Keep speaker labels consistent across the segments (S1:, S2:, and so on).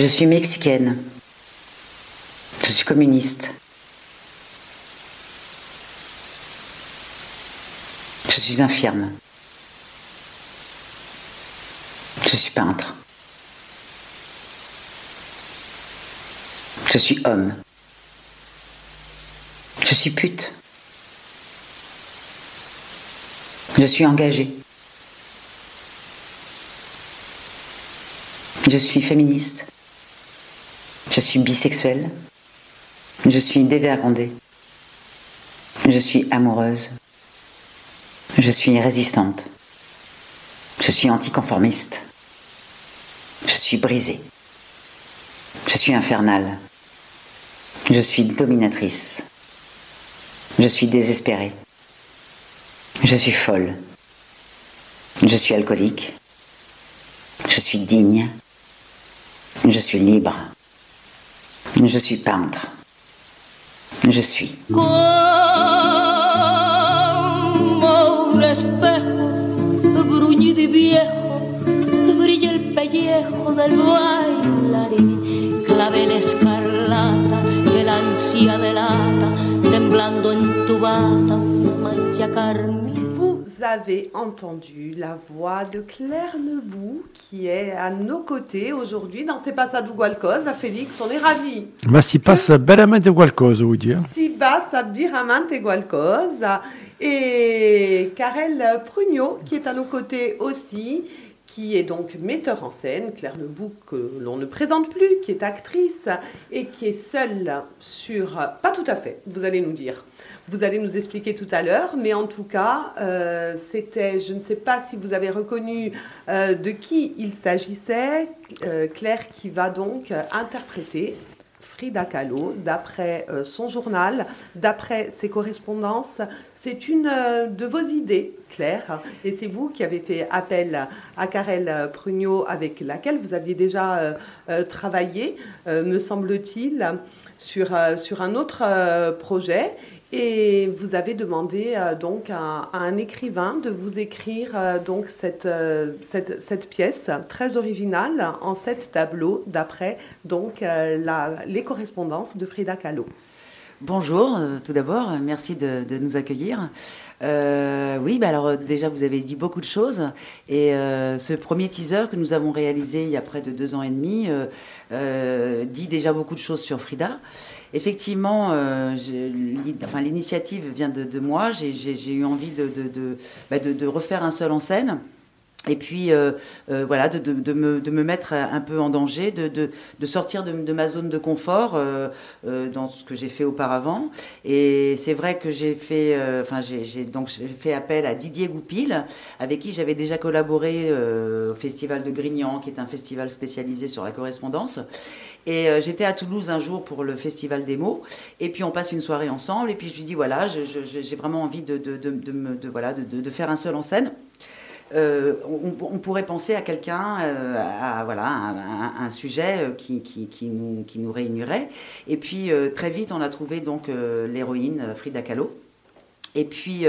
S1: Je suis mexicaine. Je suis communiste. Je suis infirme. Je suis peintre. Je suis homme. Je suis pute. Je suis engagée. Je suis féministe. Je suis bisexuelle. Je suis dévergondée. Je suis amoureuse. Je suis résistante. Je suis anticonformiste. Je suis brisée. Je suis infernale. Je suis dominatrice. Je suis désespérée. Je suis folle. Je suis alcoolique. Je suis digne. Je suis libre. Je suis peintre. Je suis.
S2: Como un espejo bruñido y viejo, brilla el pellejo del bailarín, clavel escarlata que la ansia delata, temblando en tu bata mancha carmín.
S3: Avez entendu la voix de Claire Lebou qui est à nos côtés aujourd'hui dans C'est pas ça du qualcosa. Félix, on est ravis.
S4: Ma si passa veramente qualcosa, vuol dire.
S3: Si bassa diramante qualcosa. Et Karel Prugno qui est à nos côtés aussi qui est donc metteur en scène, Claire Lebou que l'on ne présente plus, qui est actrice et qui est seule sur... Pas tout à fait, vous allez nous dire. Vous allez nous expliquer tout à l'heure, mais en tout cas, euh, c'était, je ne sais pas si vous avez reconnu euh, de qui il s'agissait, euh, Claire qui va donc interpréter Frida Kahlo, d'après euh, son journal, d'après ses correspondances. C'est une euh, de vos idées, Claire, et c'est vous qui avez fait appel à Karel Prugno, avec laquelle vous aviez déjà euh, travaillé, me semble-t-il, sur, sur un autre projet. Et vous avez demandé euh, donc à, un écrivain de vous écrire euh, donc cette, euh, cette, cette pièce très originale en sept tableaux d'après donc la- les correspondances de Frida Kahlo.
S1: Bonjour, tout d'abord, merci de, de nous accueillir. Euh, oui, bah alors déjà vous avez dit beaucoup de choses et euh, ce premier teaser que nous avons réalisé il y a près de deux ans et demi euh, dit déjà beaucoup de choses sur Frida. Effectivement, euh, l'initiative vient de, moi. J'ai- eu envie bah, de refaire un seul en scène. Et puis, euh, euh, voilà, de, de- de me, de me mettre un peu en danger, de, sortir de, ma zone de confort euh, euh, dans ce que j'ai fait auparavant. Et c'est vrai que j'ai fait, euh, enfin, j'ai donc fait appel à Didier Goupil, avec qui j'avais déjà collaboré au Festival de Grignan, qui est un festival spécialisé sur la correspondance. Et j'étais à Toulouse un jour pour le Festival des mots. Et puis on passe une soirée ensemble. Et puis je lui dis voilà, j'ai vraiment envie de, de, de, de me- voilà, de faire un seul en scène. Euh, on, pourrait penser à quelqu'un, euh, à, voilà, un sujet euh, qui, qui, nous, qui nous réunirait. Et puis très vite, on a trouvé donc l'héroïne Frida Kahlo. Et puis,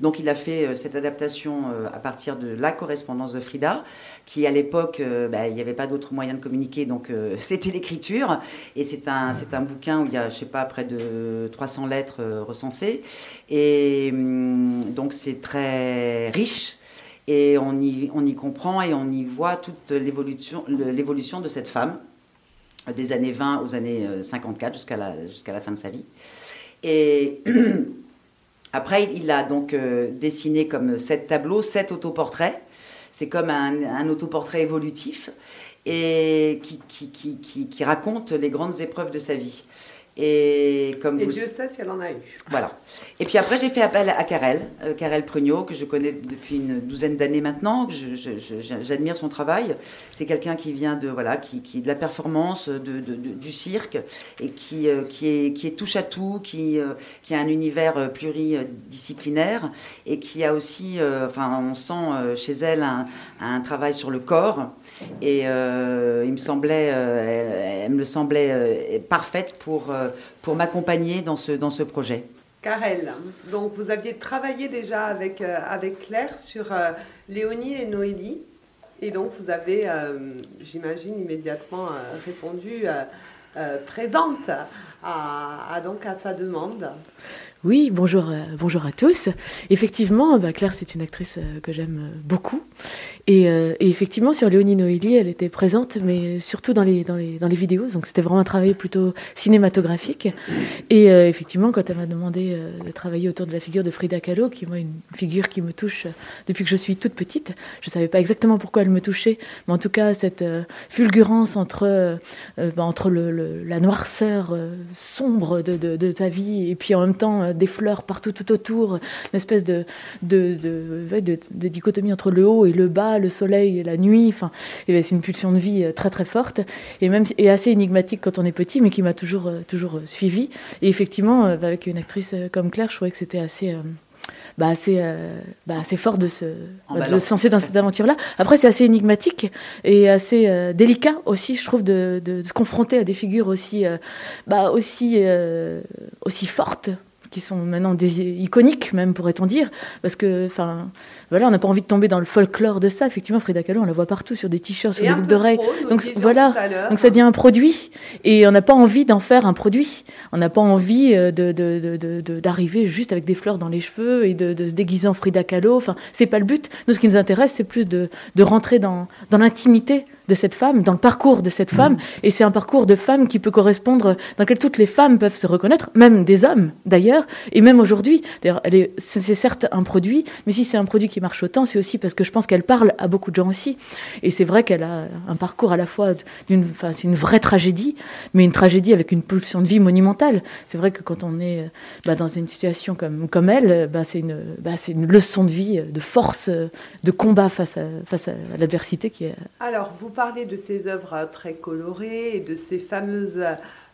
S1: donc, il a fait cette adaptation à partir de la correspondance de Frida, qui à l'époque, bah, il n'y avait pas d'autre moyen de communiquer, donc c'était l'écriture. Et c'est un, c'est un bouquin où il y a, je sais pas, près de 300 lettres recensées. Et hum, donc, c'est très riche. Et on y, on y comprend et on y voit toute l'évolution, de cette femme, euh, des années 20 aux années euh, 54 jusqu'à la, jusqu'à la fin de sa vie. Et après, il a donc euh, dessiné comme sept tableaux, sept autoportraits. C'est comme un, un autoportrait évolutif et qui, qui, qui, qui raconte les grandes épreuves de sa vie. Et comme
S3: Et
S1: vous
S3: Dieu sait si elle en a eu.
S1: voilà. Et puis après, j'ai fait appel à Karel, euh, Karel Prugno, que je connais depuis une douzaine d'années maintenant. J'admire son travail. C'est quelqu'un qui vient de voilà, qui, qui de la performance, de, de- de- du cirque, et qui, euh, qui, est, qui est touche à tout, qui, euh, qui a un univers euh, pluridisciplinaire, et qui a aussi, enfin, on sent chez elle un, un travail sur le corps. Et euh, il me semblait, euh, elle me semblait euh, parfaite pour, euh, pour m'accompagner dans ce, dans ce projet.
S3: Karel, donc vous aviez travaillé déjà avec, euh, avec Claire sur euh, Léonie et Noélie. Et donc, vous avez, j'imagine, immédiatement répondu présente à, donc à sa demande.
S5: Oui, bonjour, bonjour à tous. Effectivement, bah, Claire, c'est une actrice que j'aime beaucoup. Euh, et, effectivement, sur Léonie Noélie, elle était présente, mais surtout dans les, dans les, dans les vidéos. Donc c'était vraiment un travail plutôt cinématographique. Et euh, effectivement, quand elle m'a demandé euh, de travailler autour de la figure de Frida Kahlo, qui est moi une figure qui me touche depuis que je suis toute petite, je ne savais pas exactement pourquoi elle me touchait, mais en tout cas, cette fulgurance entre, bah, entre la noirceur sombre de, de, de, ta vie et puis en même temps des fleurs partout tout autour, une espèce de, de, de, de dichotomie entre le haut et le bas le soleil la nuit. Enfin, c'est une pulsion de vie euh, très très forte et même et assez énigmatique quand on est petit, mais qui m'a toujours euh, toujours euh, suivi. Et effectivement, avec une actrice comme Claire, je trouvais que c'était assez bah, assez, bah, assez fort de se, bah, de se lancer dans cette aventure-là. Après, c'est assez énigmatique et assez délicat aussi, je trouve, de, de, se confronter à des figures aussi, bah, aussi, aussi fortes qui sont maintenant des, iconiques même pourrait-on dire parce que enfin voilà on n'a pas envie de tomber dans le folklore de ça. Effectivement Frida Kahlo on la voit partout sur des t-shirts sur des boucles d'oreilles. donc voilà donc ça devient un produit et on n'a pas envie d'en faire un produit. On n'a pas envie euh, de, d'arriver juste avec des fleurs dans les cheveux et de, se déguiser en Frida Kahlo. Enfin c'est pas le but. Nous ce qui nous intéresse c'est plus de, rentrer dans, dans l'intimité de cette femme, dans le parcours de cette femme. Et c'est un parcours de femme qui peut correspondre, dans lequel toutes les femmes peuvent se reconnaître, même des hommes d'ailleurs, et même aujourd'hui. D'ailleurs, c'est certes un produit, mais si c'est un produit qui marche autant, c'est aussi parce que je pense qu'elle parle à beaucoup de gens aussi. Et c'est vrai qu'elle a un parcours à la fois d'une, enfin, c'est une vraie tragédie, mais une tragédie avec une pulsion de vie monumentale. C'est vrai que quand on est bah, dans une situation comme, comme elle, bah, c'est une, bah, c'est une leçon de vie, de force, de combat face à, face à l'adversité qui est.
S3: Alors, vous parlez de ces œuvres très colorées et de ces fameuses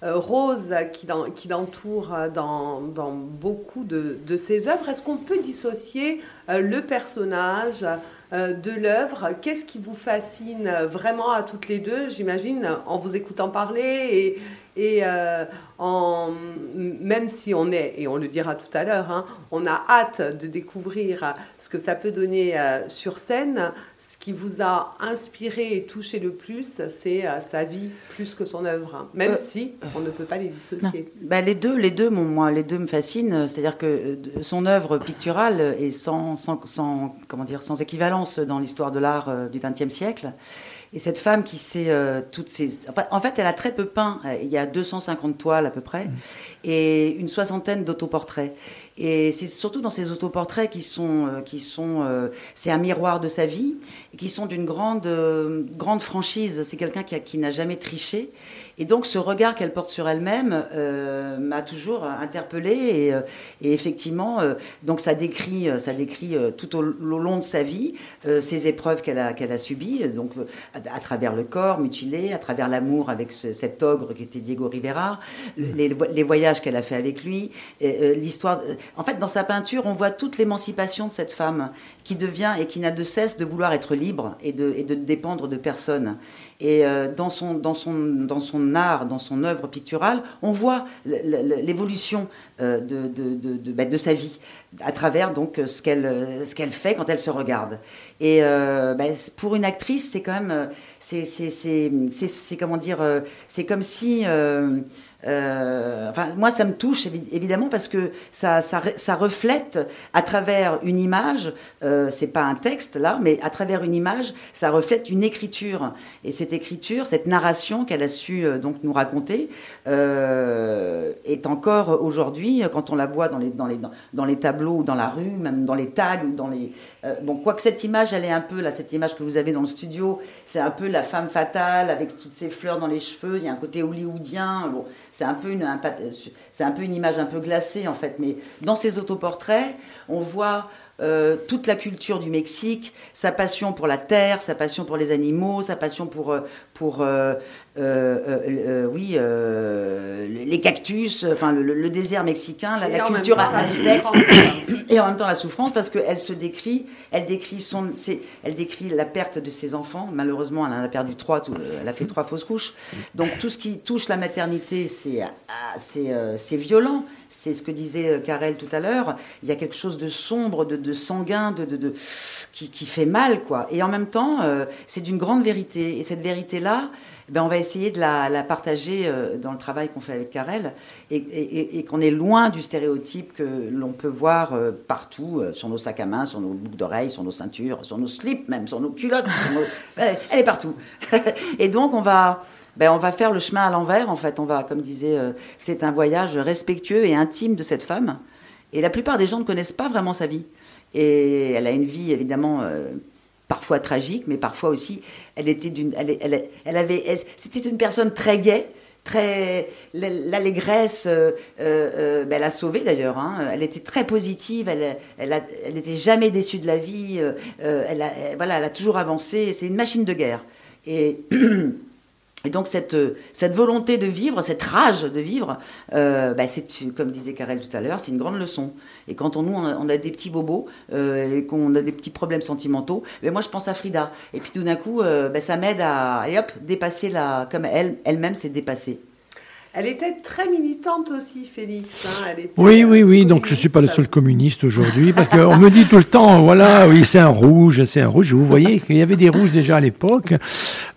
S3: euh, roses qui, l'entourent dans, beaucoup de, de ces œuvres. Est-ce qu'on peut dissocier euh, le personnage euh, de l'œuvre? Qu'est-ce qui vous fascine vraiment à toutes les deux, j'imagine, en vous écoutant parler et euh, en, même si on est, et on le dira tout à l'heure, hein, on a hâte de découvrir ce que ça peut donner euh, sur scène, ce qui vous a inspiré et touché le plus, c'est euh, sa vie plus que son œuvre, même si on ne peut pas les dissocier.
S1: Bah, les deux, les deux, moi, les deux me fascinent. C'est-à-dire que son œuvre picturale est sans, sans, sans comment dire, sans équivalence dans l'histoire de l'art du XXe siècle. Et cette femme qui sait euh, toutes ces... en fait, elle a très peu peint. Il y a 250 toiles à peu près mmh. et une soixantaine d'autoportraits. Et c'est surtout dans ces autoportraits qui sont, euh, qui sont, euh, c'est un miroir de sa vie, et qui sont d'une grande, euh, grande franchise. C'est quelqu'un qui, qui n'a jamais triché. Et donc ce regard qu'elle porte sur elle-même m'a toujours interpellée. Et, effectivement, donc ça décrit, ça décrit tout au, long de sa vie ces épreuves qu'elle a, qu'elle a subies, donc à, travers le corps mutilé, à travers l'amour avec cet ogre qui était Diego Rivera, les, les voyages qu'elle a fait avec lui, l'histoire en fait, dans sa peinture, on voit toute l'émancipation de cette femme qui devient et qui n'a de cesse de vouloir être libre et de, et de dépendre de personne. Et euh, dans, son, dans, son, dans son art, dans son œuvre picturale, on voit l'évolution euh, de, de, bah, de, sa vie à travers donc ce qu'elle ce qu'elle fait quand elle se regarde. Et euh, bah, pour une actrice, c'est quand même, c'est comment dire, c'est comme si euh, enfin, moi, ça me touche évidemment parce que ça, reflète à travers une image, euh, c'est pas un texte là, mais à travers une image, ça reflète une écriture. Et cette écriture, cette narration qu'elle a su euh, donc nous raconter, euh, est encore aujourd'hui, quand on la voit dans les, tableaux dans la rue, même dans les tags ou dans les. bon, quoique cette image, elle est un peu, là, cette image que vous avez dans le studio, c'est un peu la femme fatale avec toutes ces fleurs dans les cheveux, il y a un côté hollywoodien. Bon, c'est un, peu une, image un peu glacée en fait, mais dans ces autoportraits, on voit euh, toute la culture du Mexique, sa passion pour la terre, sa passion pour les animaux, sa passion pour, euh, euh, oui, les cactus, enfin le, le désert mexicain, la, culture
S3: temps,
S1: aztèque, et en même temps la souffrance parce qu'elle se décrit, elle décrit son, elle décrit la perte de ses enfants. Malheureusement, elle en a perdu trois, tout- elle a fait trois fausses couches. Donc tout ce qui touche la maternité, c'est, euh, violent. C'est ce que disait euh, Karel tout à l'heure. Il y a quelque chose de sombre, de, de sanguin, de, de, de- qui, qui fait mal, quoi. Et en même temps, euh, c'est d'une grande vérité. Et cette vérité-là, ben, on va essayer de la, partager euh, dans le travail qu'on fait avec Karel et, qu'on est loin du stéréotype que l'on peut voir euh, partout, euh, sur nos sacs à main, sur nos boucles d'oreilles, sur nos ceintures, sur nos slips même, sur nos culottes. Elle, est partout. et donc, on va, ben, on va faire le chemin à l'envers, en fait. On va, comme disait, c'est un voyage respectueux et intime de cette femme. Et la plupart des gens ne connaissent pas vraiment sa vie. Et elle a une vie, évidemment, parfois tragique, mais parfois aussi, elle était d'une, elle, elle- avait, c'était une personne très gaie, très l'allégresse. euh, euh, euh, ben, elle a sauvé d'ailleurs. hein. Elle était très positive. Elle, elle, a- n'était jamais déçue de la vie. elle, a, voilà, elle a toujours avancé. C'est une machine de guerre. Et Et donc cette, euh, cette volonté de vivre, cette rage de vivre, euh, bah, comme disait Karel tout à l'heure, c'est une grande leçon. Et quand on, nous, on a, des petits bobos euh, et qu'on a des petits problèmes sentimentaux, mais moi je pense à Frida. Et puis tout d'un coup, bah, ça m'aide à dépasser la... comme elle, elle-même s'est dépassée.
S3: Elle était très militante aussi, Félix. hein. Elle était,
S4: Oui,
S3: euh,
S4: oui, oui. Donc je suis pas le seul communiste aujourd'hui parce qu'on me dit tout le temps, voilà, oui, c'est un rouge, c'est un rouge. Vous voyez qu'il y avait des rouges déjà à l'époque.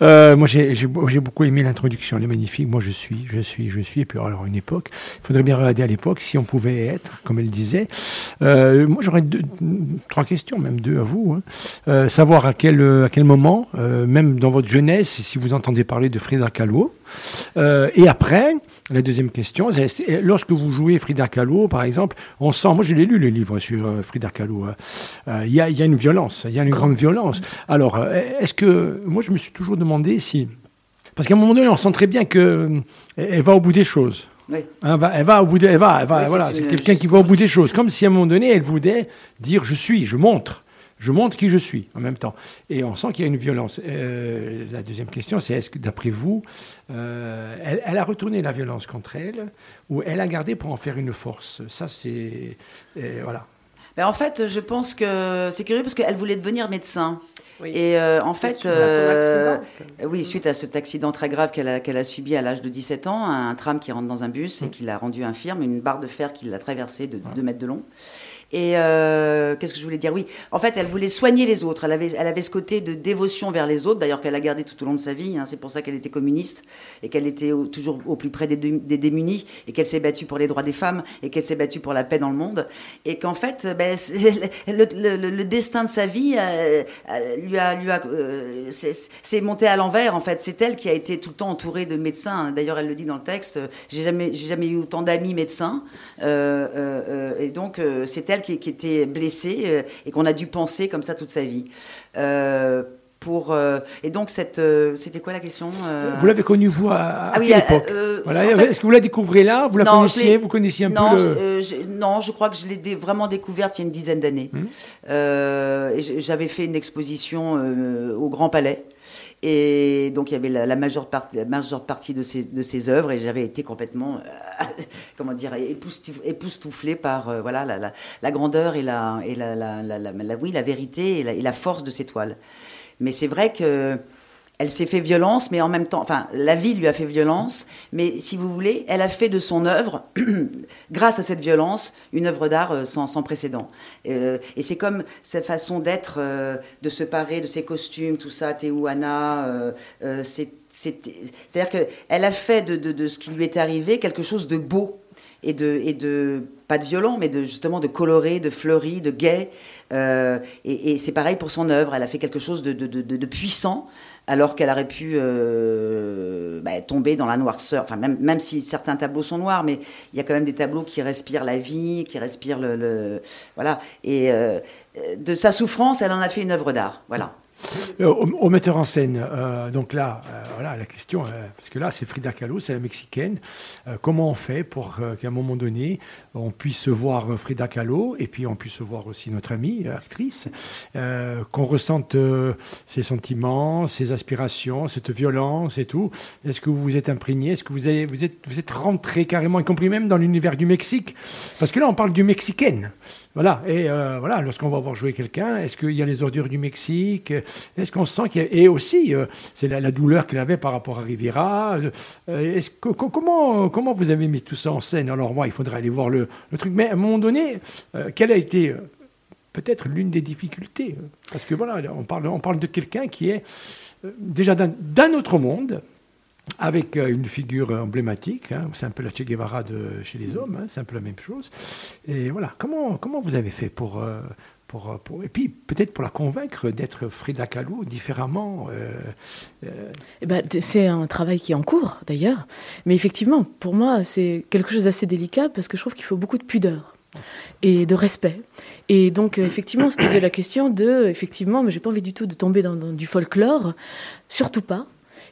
S4: Euh, moi, j'ai j'ai beau- j'ai beaucoup aimé l'introduction, elle est magnifique. Moi, je suis, je suis, je suis. Et puis alors une époque, il faudrait bien regarder à l'époque si on pouvait être, comme elle disait. Euh, moi, j'aurais trois questions, même deux à vous. hein. Euh, savoir à quel à quel moment, euh, même dans votre jeunesse, si vous entendez parler de Frida Kahlo. Euh, et après, la deuxième question, c'est- lorsque vous jouez Frida Kahlo, par exemple, on sent, moi je l'ai lu le livre sur euh, Frida Kahlo, hein. Euh, il y, a, il y a une violence, il y a une grande violence. Alors, est-ce que, moi je me suis toujours demandé si, parce qu'à un moment donné, on sent très bien que euh, elle va au bout des choses.
S1: Oui.
S4: Hein, va- elle va au bout de, elle va, elle va-
S1: Oui,
S4: voilà, c'est quelqu'un qui va au bout des choses, comme si à un moment donné, elle voulait dire je suis, je montre. Je montre qui je suis en même temps. Et on sent qu'il y a une violence. Euh, la deuxième question, c'est est-ce que, d'après vous, euh, elle, elle a retourné la violence contre elle ou elle a gardé pour en faire une force? Ça, c'est. euh, voilà.
S1: Ben, en fait, je pense que c'est curieux parce qu'elle voulait devenir médecin.
S3: Oui.
S1: Et euh, en fait,
S3: suite à son
S1: euh,
S3: accident.
S1: oui, suite à cet accident très grave qu'elle a, qu'elle a subi à l'âge de 17 ans, un tram qui rentre dans un bus et qui l'a rendu infirme, une barre de fer qui l'a traversée de 2 mètres de long. Et euh, qu'est-ce que je voulais dire? Oui, en fait, elle voulait soigner les autres. Elle avait, elle avait ce côté de dévotion vers les autres, d'ailleurs qu'elle a gardé tout au long de sa vie. hein. C'est pour ça qu'elle était communiste et qu'elle était toujours au plus près des, des démunis et qu'elle s'est battue pour les droits des femmes et qu'elle s'est battue pour la paix dans le monde. Et qu'en fait, ben, c'est- le, destin de sa vie euh, euh, lui a, lui a, euh, c'est monté à l'envers. En fait, c'est elle qui a été tout le temps entourée de médecins. D'ailleurs, elle le dit dans le texte. euh, J'ai jamais, j'ai jamais eu autant d'amis médecins. Euh, euh, euh, et donc, euh, c'est elle qui, qui était blessée euh, et qu'on a dû penser comme ça toute sa vie. Euh, pour, euh, et donc, cette, euh, c'était quoi la question
S4: Vous l'avez connue, vous, à, à
S1: Ah
S4: quelle époque voilà.
S1: en fait-
S4: Est-ce que vous la découvrez là Vous la
S1: Non,
S4: connaissiez Vous connaissiez un
S1: non,
S4: peu
S1: je,
S4: le...
S1: je- non, je crois que je l'ai dé- vraiment découverte il y a une dizaine d'années. Et j- J'avais fait une exposition au Grand Palais. Et donc il y avait la, la majeure, partie, de ses, ses œuvres et j'avais été complètement, euh, comment dire, époustouf- époustouflée par euh, voilà, la, grandeur et, la, et la, oui, la vérité et la, force de ces toiles. Mais c'est vrai que elle s'est fait violence, mais en même temps, enfin, la vie lui a fait violence, mais si vous voulez, elle a fait de son œuvre, grâce à cette violence, une œuvre d'art euh, sans, sans précédent. Euh, et c'est comme sa façon d'être, euh, de se parer de ses costumes, tout ça, Tehuana, euh, c'est- c'est- c'est-à-dire qu'elle a fait de, de- de ce qui lui est arrivé quelque chose de beau. Et de, et de, pas de violent, mais de, justement de coloré, de fleuri, de gai. Et et c'est pareil pour son œuvre. Elle a fait quelque chose de- de- de puissant, alors qu'elle aurait pu euh, bah, tomber dans la noirceur. Enfin, même, même si certains tableaux sont noirs, mais il y a quand même des tableaux qui respirent la vie, qui respirent le. voilà. Et euh, de sa souffrance, elle en a fait une œuvre d'art. Voilà.
S4: Euh, au, metteur en scène, euh, donc là, euh, voilà la question, parce que là, c'est Frida Kahlo, c'est la mexicaine. Comment on fait pour qu'à un moment donné, on puisse voir Frida Kahlo et puis on puisse voir aussi notre amie, actrice, qu'on ressente ses sentiments, ses aspirations, cette violence et tout? Est-ce que vous vous êtes imprégné? Est-ce que vous, avez, vous, êtes, vous êtes rentré carrément, y compris même dans l'univers du Mexique? Parce que là, on parle du mexicaine. Voilà, et euh, voilà, lorsqu'on va voir jouer quelqu'un, est-ce qu'il y a les ordures du Mexique? Est-ce qu'on sent qu'il y a... Et aussi, euh, c'est la, douleur qu'il avait par rapport à Riviera. Euh, comment, comment vous avez mis tout ça en scène? Alors moi, il faudrait aller voir le, truc. Mais à un moment donné, quelle a été peut-être l'une des difficultés? Parce que voilà, on parle, on parle de quelqu'un qui est déjà d'un autre monde, avec euh, une figure emblématique, hein, c'est un peu la Che Guevara de chez les hommes, hein, c'est un peu la même chose. Et voilà, comment, comment vous avez fait pour, euh, euh, pour- et puis peut-être pour la convaincre d'être Frida Kahlo différemment
S5: Eh ben, c'est un travail qui est en cours, d'ailleurs. Mais effectivement, pour moi, c'est quelque chose d'assez délicat parce que je trouve qu'il faut beaucoup de pudeur et de respect. Et donc, effectivement, se poser la question de, effectivement, mais j'ai pas envie du tout de tomber dans du folklore, surtout pas.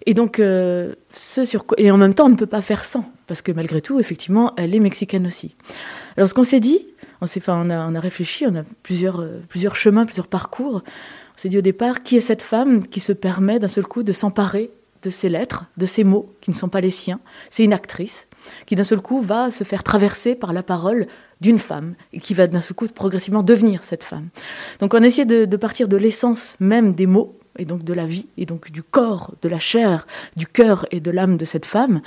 S5: Et donc, euh, ce sur quoi- et en même temps, on ne peut pas faire sans, parce que malgré tout, effectivement, elle est mexicaine aussi. Alors, ce qu'on s'est dit, on, s'est, enfin, on, a, réfléchi, on a plusieurs, euh, plusieurs chemins, plusieurs parcours. On s'est dit au départ, qui est cette femme qui se permet d'un seul coup de s'emparer de ces lettres, de ces mots qui ne sont pas les siens? C'est une actrice qui d'un seul coup va se faire traverser par la parole d'une femme et qui va d'un seul coup progressivement devenir cette femme. Donc on a essayé de partir de l'essence même des mots et donc de la vie et donc du corps, de la chair, du cœur et de l'âme de cette femme.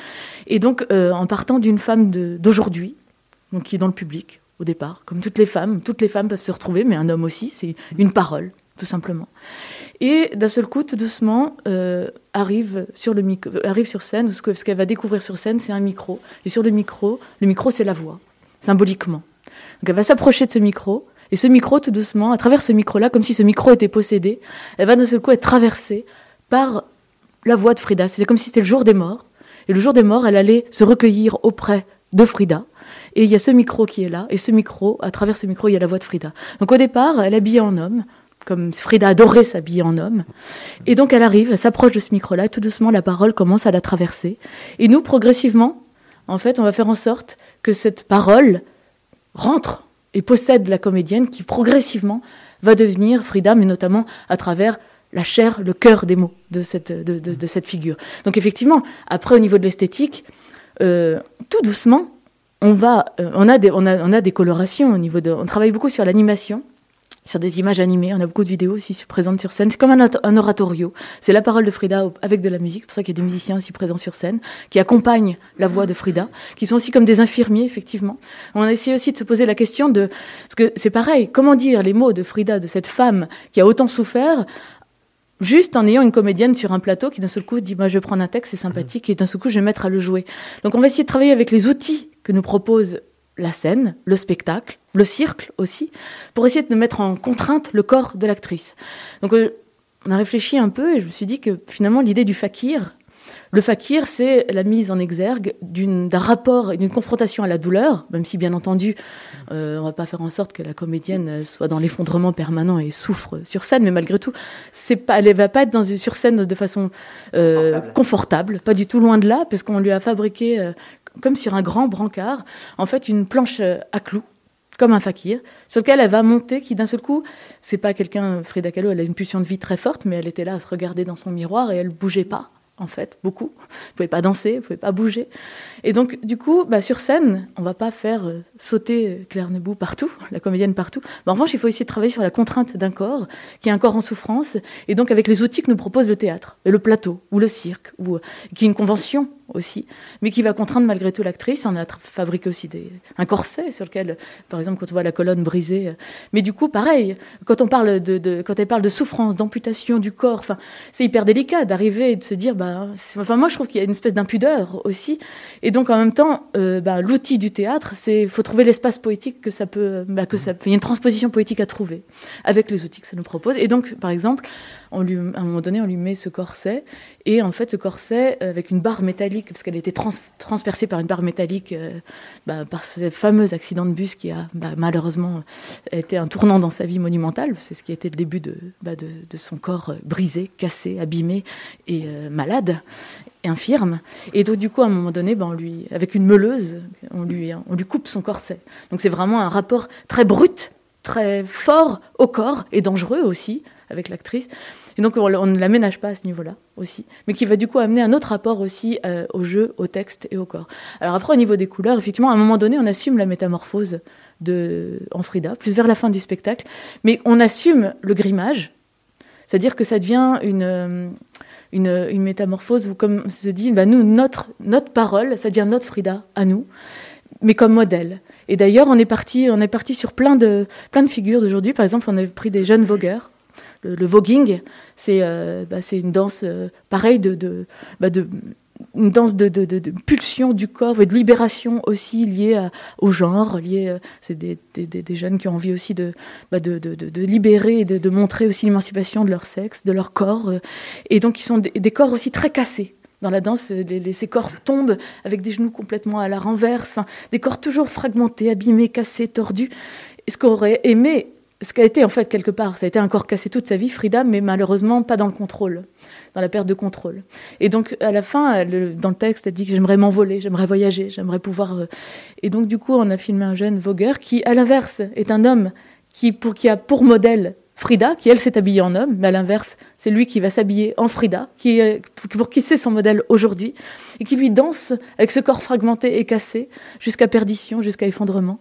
S5: Et donc euh, en partant d'une femme d'aujourd'hui, donc qui est dans le public au départ, comme toutes les femmes, toutes les femmes peuvent se retrouver, mais un homme aussi, c'est une parole tout simplement. Et d'un seul coup, tout doucement, euh, arrive, sur le micro, arrive sur scène, ce qu'elle va découvrir sur scène, c'est un micro. Et sur le micro, le micro, c'est la voix, symboliquement. Donc elle va s'approcher de ce micro, et ce micro, tout doucement, à travers ce micro-là, comme si ce micro était possédé, elle va d'un seul coup être traversée par la voix de Frida. C'est comme si c'était le jour des morts. Et le jour des morts, elle allait se recueillir auprès de Frida. Et il y a ce micro qui est là, et ce micro, à travers ce micro, il y a la voix de Frida. Donc au départ, elle est habillée en homme, comme Frida adorait s'habiller en homme. Et donc elle arrive, elle s'approche de ce micro-là, tout doucement la parole commence à la traverser. Et nous, progressivement, en fait, on va faire en sorte que cette parole rentre et possède la comédienne qui progressivement va devenir Frida, mais notamment à travers la chair, le cœur des mots de cette, de, cette figure. Donc effectivement, après au niveau de l'esthétique, euh, tout doucement, on, va, euh, on, a des, on, a, on a des colorations au niveau de... On travaille beaucoup sur l'animation, sur des images animées. On a beaucoup de vidéos aussi sur- présentes sur scène. C'est comme un, oratorio. C'est la parole de Frida avec de la musique. C'est pour ça qu'il y a des musiciens aussi présents sur scène qui accompagnent la voix de Frida, qui sont aussi comme des infirmiers, effectivement. On a essayé aussi de se poser la question de... Parce que c'est pareil, comment dire les mots de Frida, de cette femme qui a autant souffert, juste en ayant une comédienne sur un plateau qui d'un seul coup dit moi je vais prendre un texte c'est sympathique et d'un seul coup je vais me mettre à le jouer donc on va essayer de travailler avec les outils que nous propose la scène le spectacle le cirque aussi pour essayer de mettre en contrainte le corps de l'actrice donc euh, on a réfléchi un peu et je me suis dit que finalement l'idée du fakir le fakir, c'est la mise en exergue d'un rapport et d'une confrontation à la douleur, même si bien entendu, euh, on va pas faire en sorte que la comédienne soit dans l'effondrement permanent et souffre sur scène, mais malgré tout, c'est pas, elle va pas être dans, sur scène de façon euh,
S1: Confortable.
S5: pas du tout loin de là, parce qu'on lui a fabriqué, comme sur un grand brancard, en fait une planche euh, à clous comme un fakir, sur lequel elle va monter, qui d'un seul coup, c'est pas quelqu'un, Frida Kahlo, elle a une pulsion de vie très forte, mais elle était là à se regarder dans son miroir et elle bougeait pas, en fait, beaucoup. Elle pouvait pas danser, elle pouvait pas bouger. Et donc, du coup, bah, sur scène, on va pas faire euh, sauter euh, Claire Nebou partout, la comédienne partout. Mais en revanche, il faut essayer de travailler sur la contrainte d'un corps, qui est un corps en souffrance, et donc avec les outils que nous propose le théâtre, et le plateau, ou le cirque, ou, qui est une convention aussi, mais qui va contraindre malgré tout l'actrice. On a fabriqué aussi des, un corset sur lequel, par exemple, quand on voit la colonne brisée. euh, Mais du coup, pareil, quand on parle de, de- quand elle parle de souffrance, d'amputation du corps, enfin, c'est hyper délicat d'arriver et de se dire, bah, enfin, moi, je trouve qu'il y a une espèce d'impudeur aussi. Et donc, en même temps, euh, bah, l'outil du théâtre, c'est, faut trouver l'espace poétique que ça peut, bah, que ça, il y a une transposition poétique à trouver avec les outils que ça nous propose. Et donc, par exemple, à un moment donné, on lui met ce corset. Et en fait, ce corset, avec une barre métallique, parce qu'elle était transpercée par une barre métallique, bah, par ce fameux accident de bus qui a bah, malheureusement été un tournant dans sa vie monumentale. C'est ce qui a été le début de, bah, son corps brisé, cassé, abîmé et malade infirme. Et donc, du coup, à un moment donné, avec une meuleuse, on lui coupe son corset. Donc, c'est vraiment un rapport très brut, très fort au corps et dangereux aussi avec l'actrice. Et donc, on, ne l'aménage pas à ce niveau-là aussi, mais qui va du coup amener un autre rapport aussi euh, au jeu, au texte et au corps. Alors, après, au niveau des couleurs, effectivement, à un moment donné, on assume la métamorphose de, en Frida, plus vers la fin du spectacle, mais on assume le grimage, c'est-à-dire que ça devient une. Euh, une, métamorphose où, comme se dit, bah, nous, notre, notre parole, ça devient notre Frida à nous, mais comme modèle. Et d'ailleurs, on est parti, on est parti sur plein de, plein de figures d'aujourd'hui. Par exemple, on a pris des jeunes vogueurs. Le, voguing, c'est euh, bah, une danse euh, pareille bah, de une danse de, pulsion du corps et de libération aussi liée au genre. Liée, euh, c'est des, jeunes qui ont envie aussi de, bah libérer et de, montrer aussi l'émancipation de leur sexe, de leur corps. Et donc, ils sont des, corps aussi très cassés. Dans la danse, les, ces corps tombent avec des genoux complètement à la renverse, des corps toujours fragmentés, abîmés, cassés, tordus. ce qu'aurait aimé, ce qu'a été en fait quelque part, ça a été un corps cassé toute sa vie, Frida, mais malheureusement pas dans le contrôle dans la perte de contrôle. Et donc, à la fin, dans le texte, elle dit que j'aimerais m'envoler, j'aimerais voyager, j'aimerais pouvoir. Euh, et donc, du coup, on a filmé un jeune vogueur qui, à l'inverse, est un homme qui, pour, qui a pour modèle Frida, qui elle s'est habillée en homme, mais à l'inverse, c'est lui qui va s'habiller en Frida, qui, pour qui c'est son modèle aujourd'hui, et qui lui danse avec ce corps fragmenté et cassé jusqu'à perdition, jusqu'à effondrement.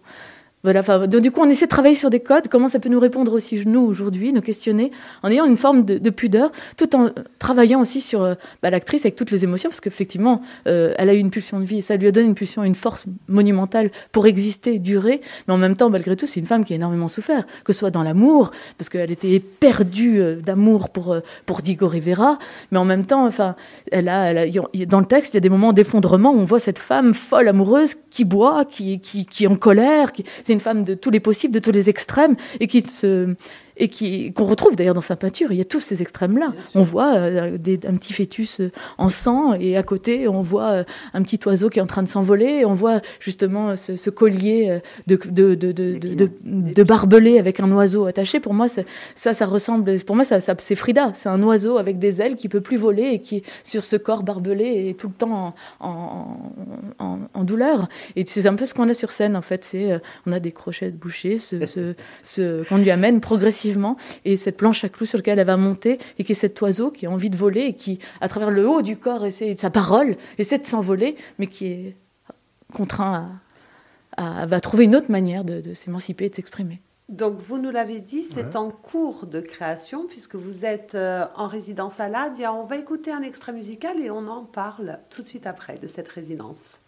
S5: Voilà, donc, du coup, on essaie de travailler sur des codes, comment ça peut nous répondre aussi nous aujourd'hui, nous questionner, en ayant une forme de, pudeur, tout en travaillant aussi sur euh, bah, l'actrice avec toutes les émotions, parce qu'effectivement, euh, elle a eu une pulsion de vie, et ça lui a donné une pulsion, une force monumentale pour exister, durer, mais en même temps, malgré tout, c'est une femme qui a énormément souffert, que ce soit dans l'amour, parce qu'elle était perdue euh, d'amour pour, pour Diego Rivera, mais en même temps, enfin, elle a, dans le texte, il y a des moments d'effondrement où on voit cette femme folle, amoureuse, qui boit, qui, qui, qui est en colère, qui, une femme de tous les possibles, de tous les extrêmes, et qui se, et qui qu'on retrouve d'ailleurs dans sa peinture. Il y a tous ces extrêmes-là. On voit euh, un petit fœtus euh, en sang et à côté on voit euh, un petit oiseau qui est en train de s'envoler. On voit justement ce, collier de, de, de, de, barbelé avec un oiseau attaché. Pour moi, ça, ça ressemble. Pour moi, ça, c'est Frida. C'est un oiseau avec des ailes qui peut plus voler et qui sur ce corps barbelé est tout le temps en, en, en, douleur. Et c'est un peu ce qu'on a sur scène en fait. C'est on a des crochets de boucher, ce, ce, ce qu'on lui amène progressivement et cette planche à clous sur laquelle elle va monter, et qui est cet oiseau qui a envie de voler, et qui, à travers le haut du corps, essaie, sa parole, essaie de s'envoler, mais qui est contraint à, va trouver une autre manière de, s'émanciper et de s'exprimer.
S3: Donc, vous nous l'avez dit, c'est en cours de création, puisque vous êtes euh, en résidence à l'Adia. On va écouter un extrait musical et on en parle tout de suite après de cette résidence.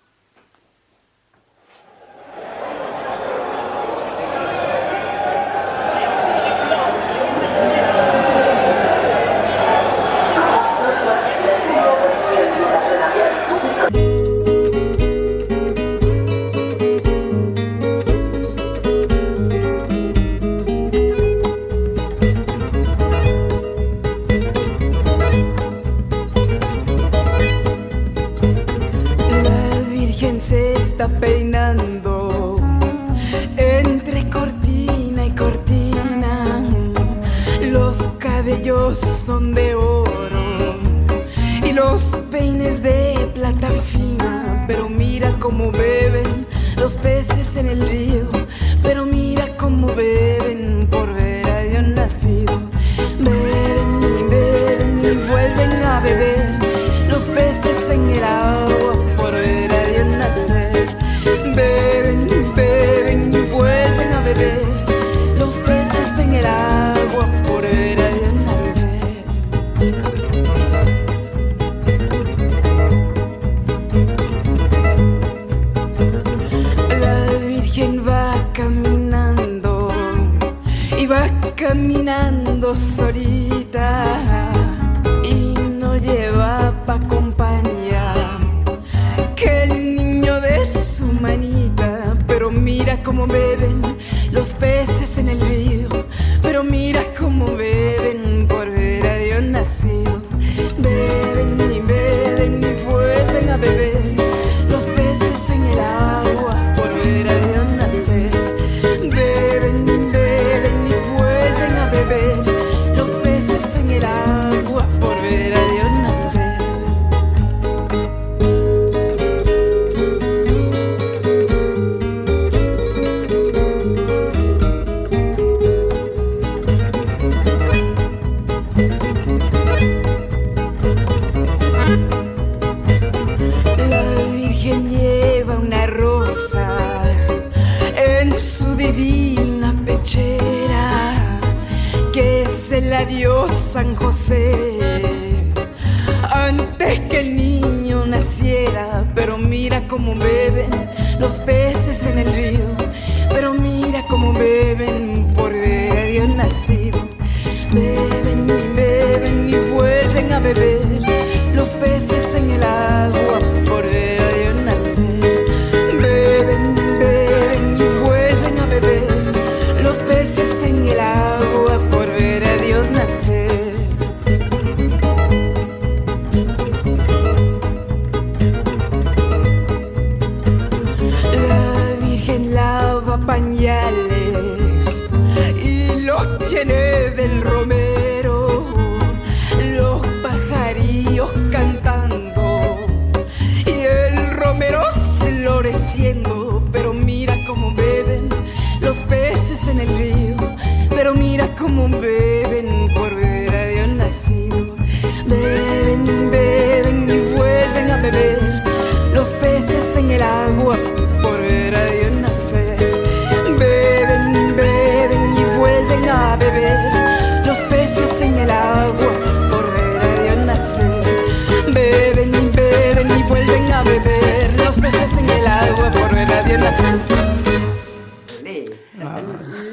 S6: Cómo beben los peces en el río. Pero mira cómo beben tiene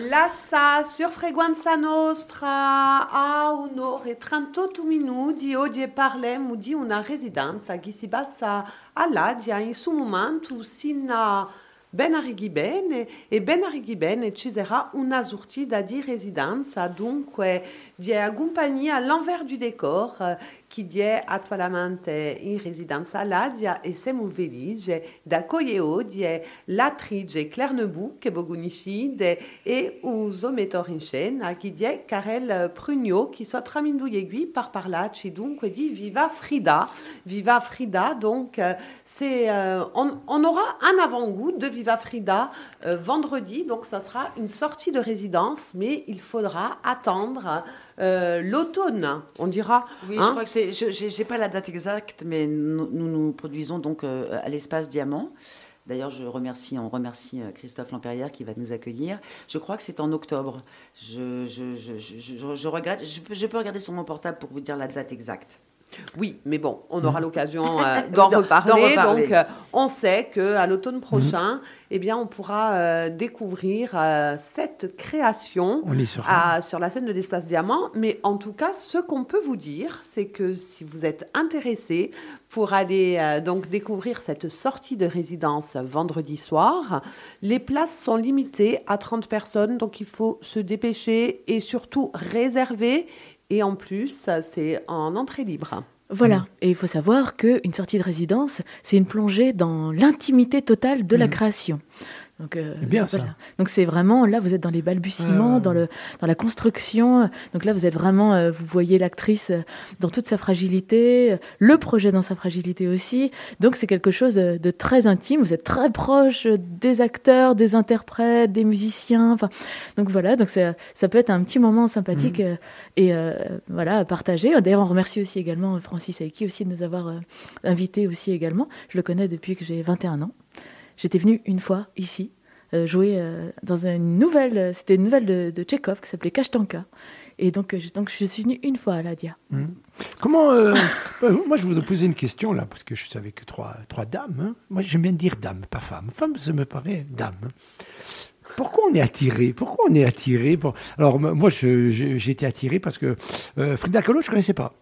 S3: Lassa sur Freguanza Nostra a un'ora e 38 minuti oggi parliamo di una residenza che si basa a Ladia in su momento sino ben arrivi bene e ben arrivi bene ci sarà una sortita di residenza. Dunque di accompagnia all'envers du décor chi è attualmente in residenza a Ladia e siamo felici d'accogliere oggi l'attrice Claire Nebou che conoscete e mettore in scena chi è Karel Prugno qui soit tramindouiegui par parlaci. Dunque di Viva Frida. Viva Frida donc euh, on, on aura un avant-goût de Viva Frida euh, vendredi donc ça sera une sortie de résidence mais il faudra attendre euh, l'automne on dira
S1: Oui,
S3: hein.
S1: je crois que c'est. Je n'ai pas la date exacte, mais nous nous, nous produisons donc à l'espace Diamant. D'ailleurs, je remercie, on remercie Christophe Lampérière qui va nous accueillir. Je crois que c'est en octobre. Je, je, je, je- je- je regrette. Je peux, je peux regarder sur mon portable pour vous dire la date exacte.
S3: Oui, mais bon, on aura l'occasion euh, d'en reparler. Donc, euh, on sait qu'à l'automne prochain, eh bien, on pourra euh, découvrir cette création
S4: On
S3: à- sur la scène de l'espace diamant. Mais en tout cas, ce qu'on peut vous dire, c'est que si vous êtes intéressé pour aller donc découvrir cette sortie de résidence vendredi soir, les places sont limitées à 30 personnes, donc il faut se dépêcher et surtout réserver. Et en plus, c'est en entrée libre.
S5: Voilà. Et il faut savoir qu'une sortie de résidence, c'est une plongée dans l'intimité totale de la
S4: Mhm.
S5: création. Donc, euh,
S4: bien,
S5: voilà.
S4: ça.
S5: Donc c'est vraiment là, vous êtes dans les balbutiements, dans le dans la construction. Donc là, vous êtes vraiment, euh, vous voyez l'actrice euh, dans toute sa fragilité, le projet dans sa fragilité aussi. Donc c'est quelque chose de, de très intime. Vous êtes très proche des acteurs, des interprètes, des musiciens. Enfin, donc voilà. Donc ça, ça peut être un petit moment sympathique euh, et voilà à partager. D'ailleurs, on remercie aussi également Francis Aiki aussi de nous avoir invités aussi également. Je le connais depuis que j'ai 21 ans. J'étais venue une fois ici euh, jouer euh, dans une nouvelle, euh, c'était une nouvelle de, de Tchekhov qui s'appelait Kashtanka. Et donc, je- donc je suis venue une fois à l'Adia.
S4: Comment euh, euh, Moi, je voudrais poser une question là, parce que je savais que trois, trois dames. hein. Moi, j'aime bien dire dame, pas femme. Femme, ça me paraît dame. Pourquoi on est attiré? Pourquoi on est attiré. Alors, moi, j'ai été attiré parce que Frida Kahlo, je ne connaissais pas.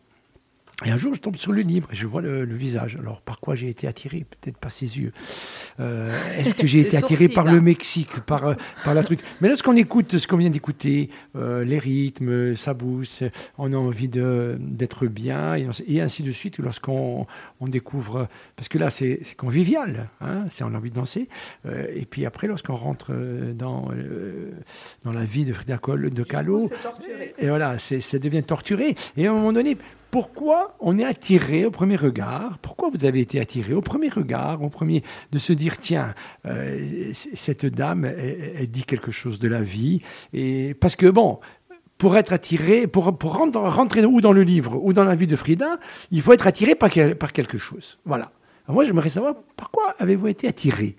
S4: Et un jour, je tombe sur le livre et je vois le, le visage. Alors, par quoi j'ai été attiré? Peut-être pas ses yeux. Euh, Est-ce que j'ai été attiré par
S3: là.
S4: le Mexique, par, euh, par la truc? Mais lorsqu'on écoute ce qu'on vient d'écouter, euh, les rythmes, ça c'est- on a envie de- d'être bien, et, ainsi de suite. Lorsqu'on on découvre, parce que là, c'est convivial, hein, c'est on a envie de danser. Euh, et puis après, lorsqu'on rentre euh, dans, euh, dans la vie de Frida Kahlo, de
S3: torturé.
S4: et voilà, ça devient torturé. Et à un moment donné, pourquoi on est attiré au premier regard? Pourquoi vous avez été attiré au premier regard, au premier de se dire tiens, euh, cette dame, elle, dit quelque chose de la vie? Et parce que bon. Pour être attiré, pour, pour rentrer, ou dans le livre ou dans la vie de Frida, il faut être attiré par, par quelque chose. Voilà. Moi, j'aimerais savoir pourquoi avez-vous été attiré?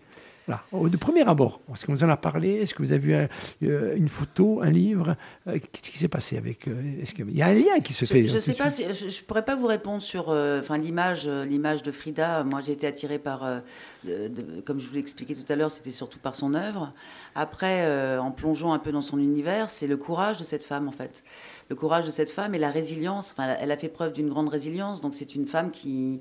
S4: Voilà, au- de premier abord. Est-ce qu'on vous en a parlé Est-ce que vous avez vu un- euh, une photo, un livre Euh, Qu'est-ce qui s'est passé avec euh, Est-ce qu'il y a un lien qui se fait
S1: Je ne sais
S4: tout de
S1: pas, si- je, je pourrais pas vous répondre sur, enfin l'image, l'image de Frida. Moi, j'ai été attirée par, de- de- comme je vous l'ai expliqué tout à l'heure, c'était surtout par son œuvre. Après, en plongeant un peu dans son univers, c'est le courage de cette femme en fait, le courage de cette femme et la résilience. Enfin, elle a fait preuve d'une grande résilience. Donc, c'est une femme qui,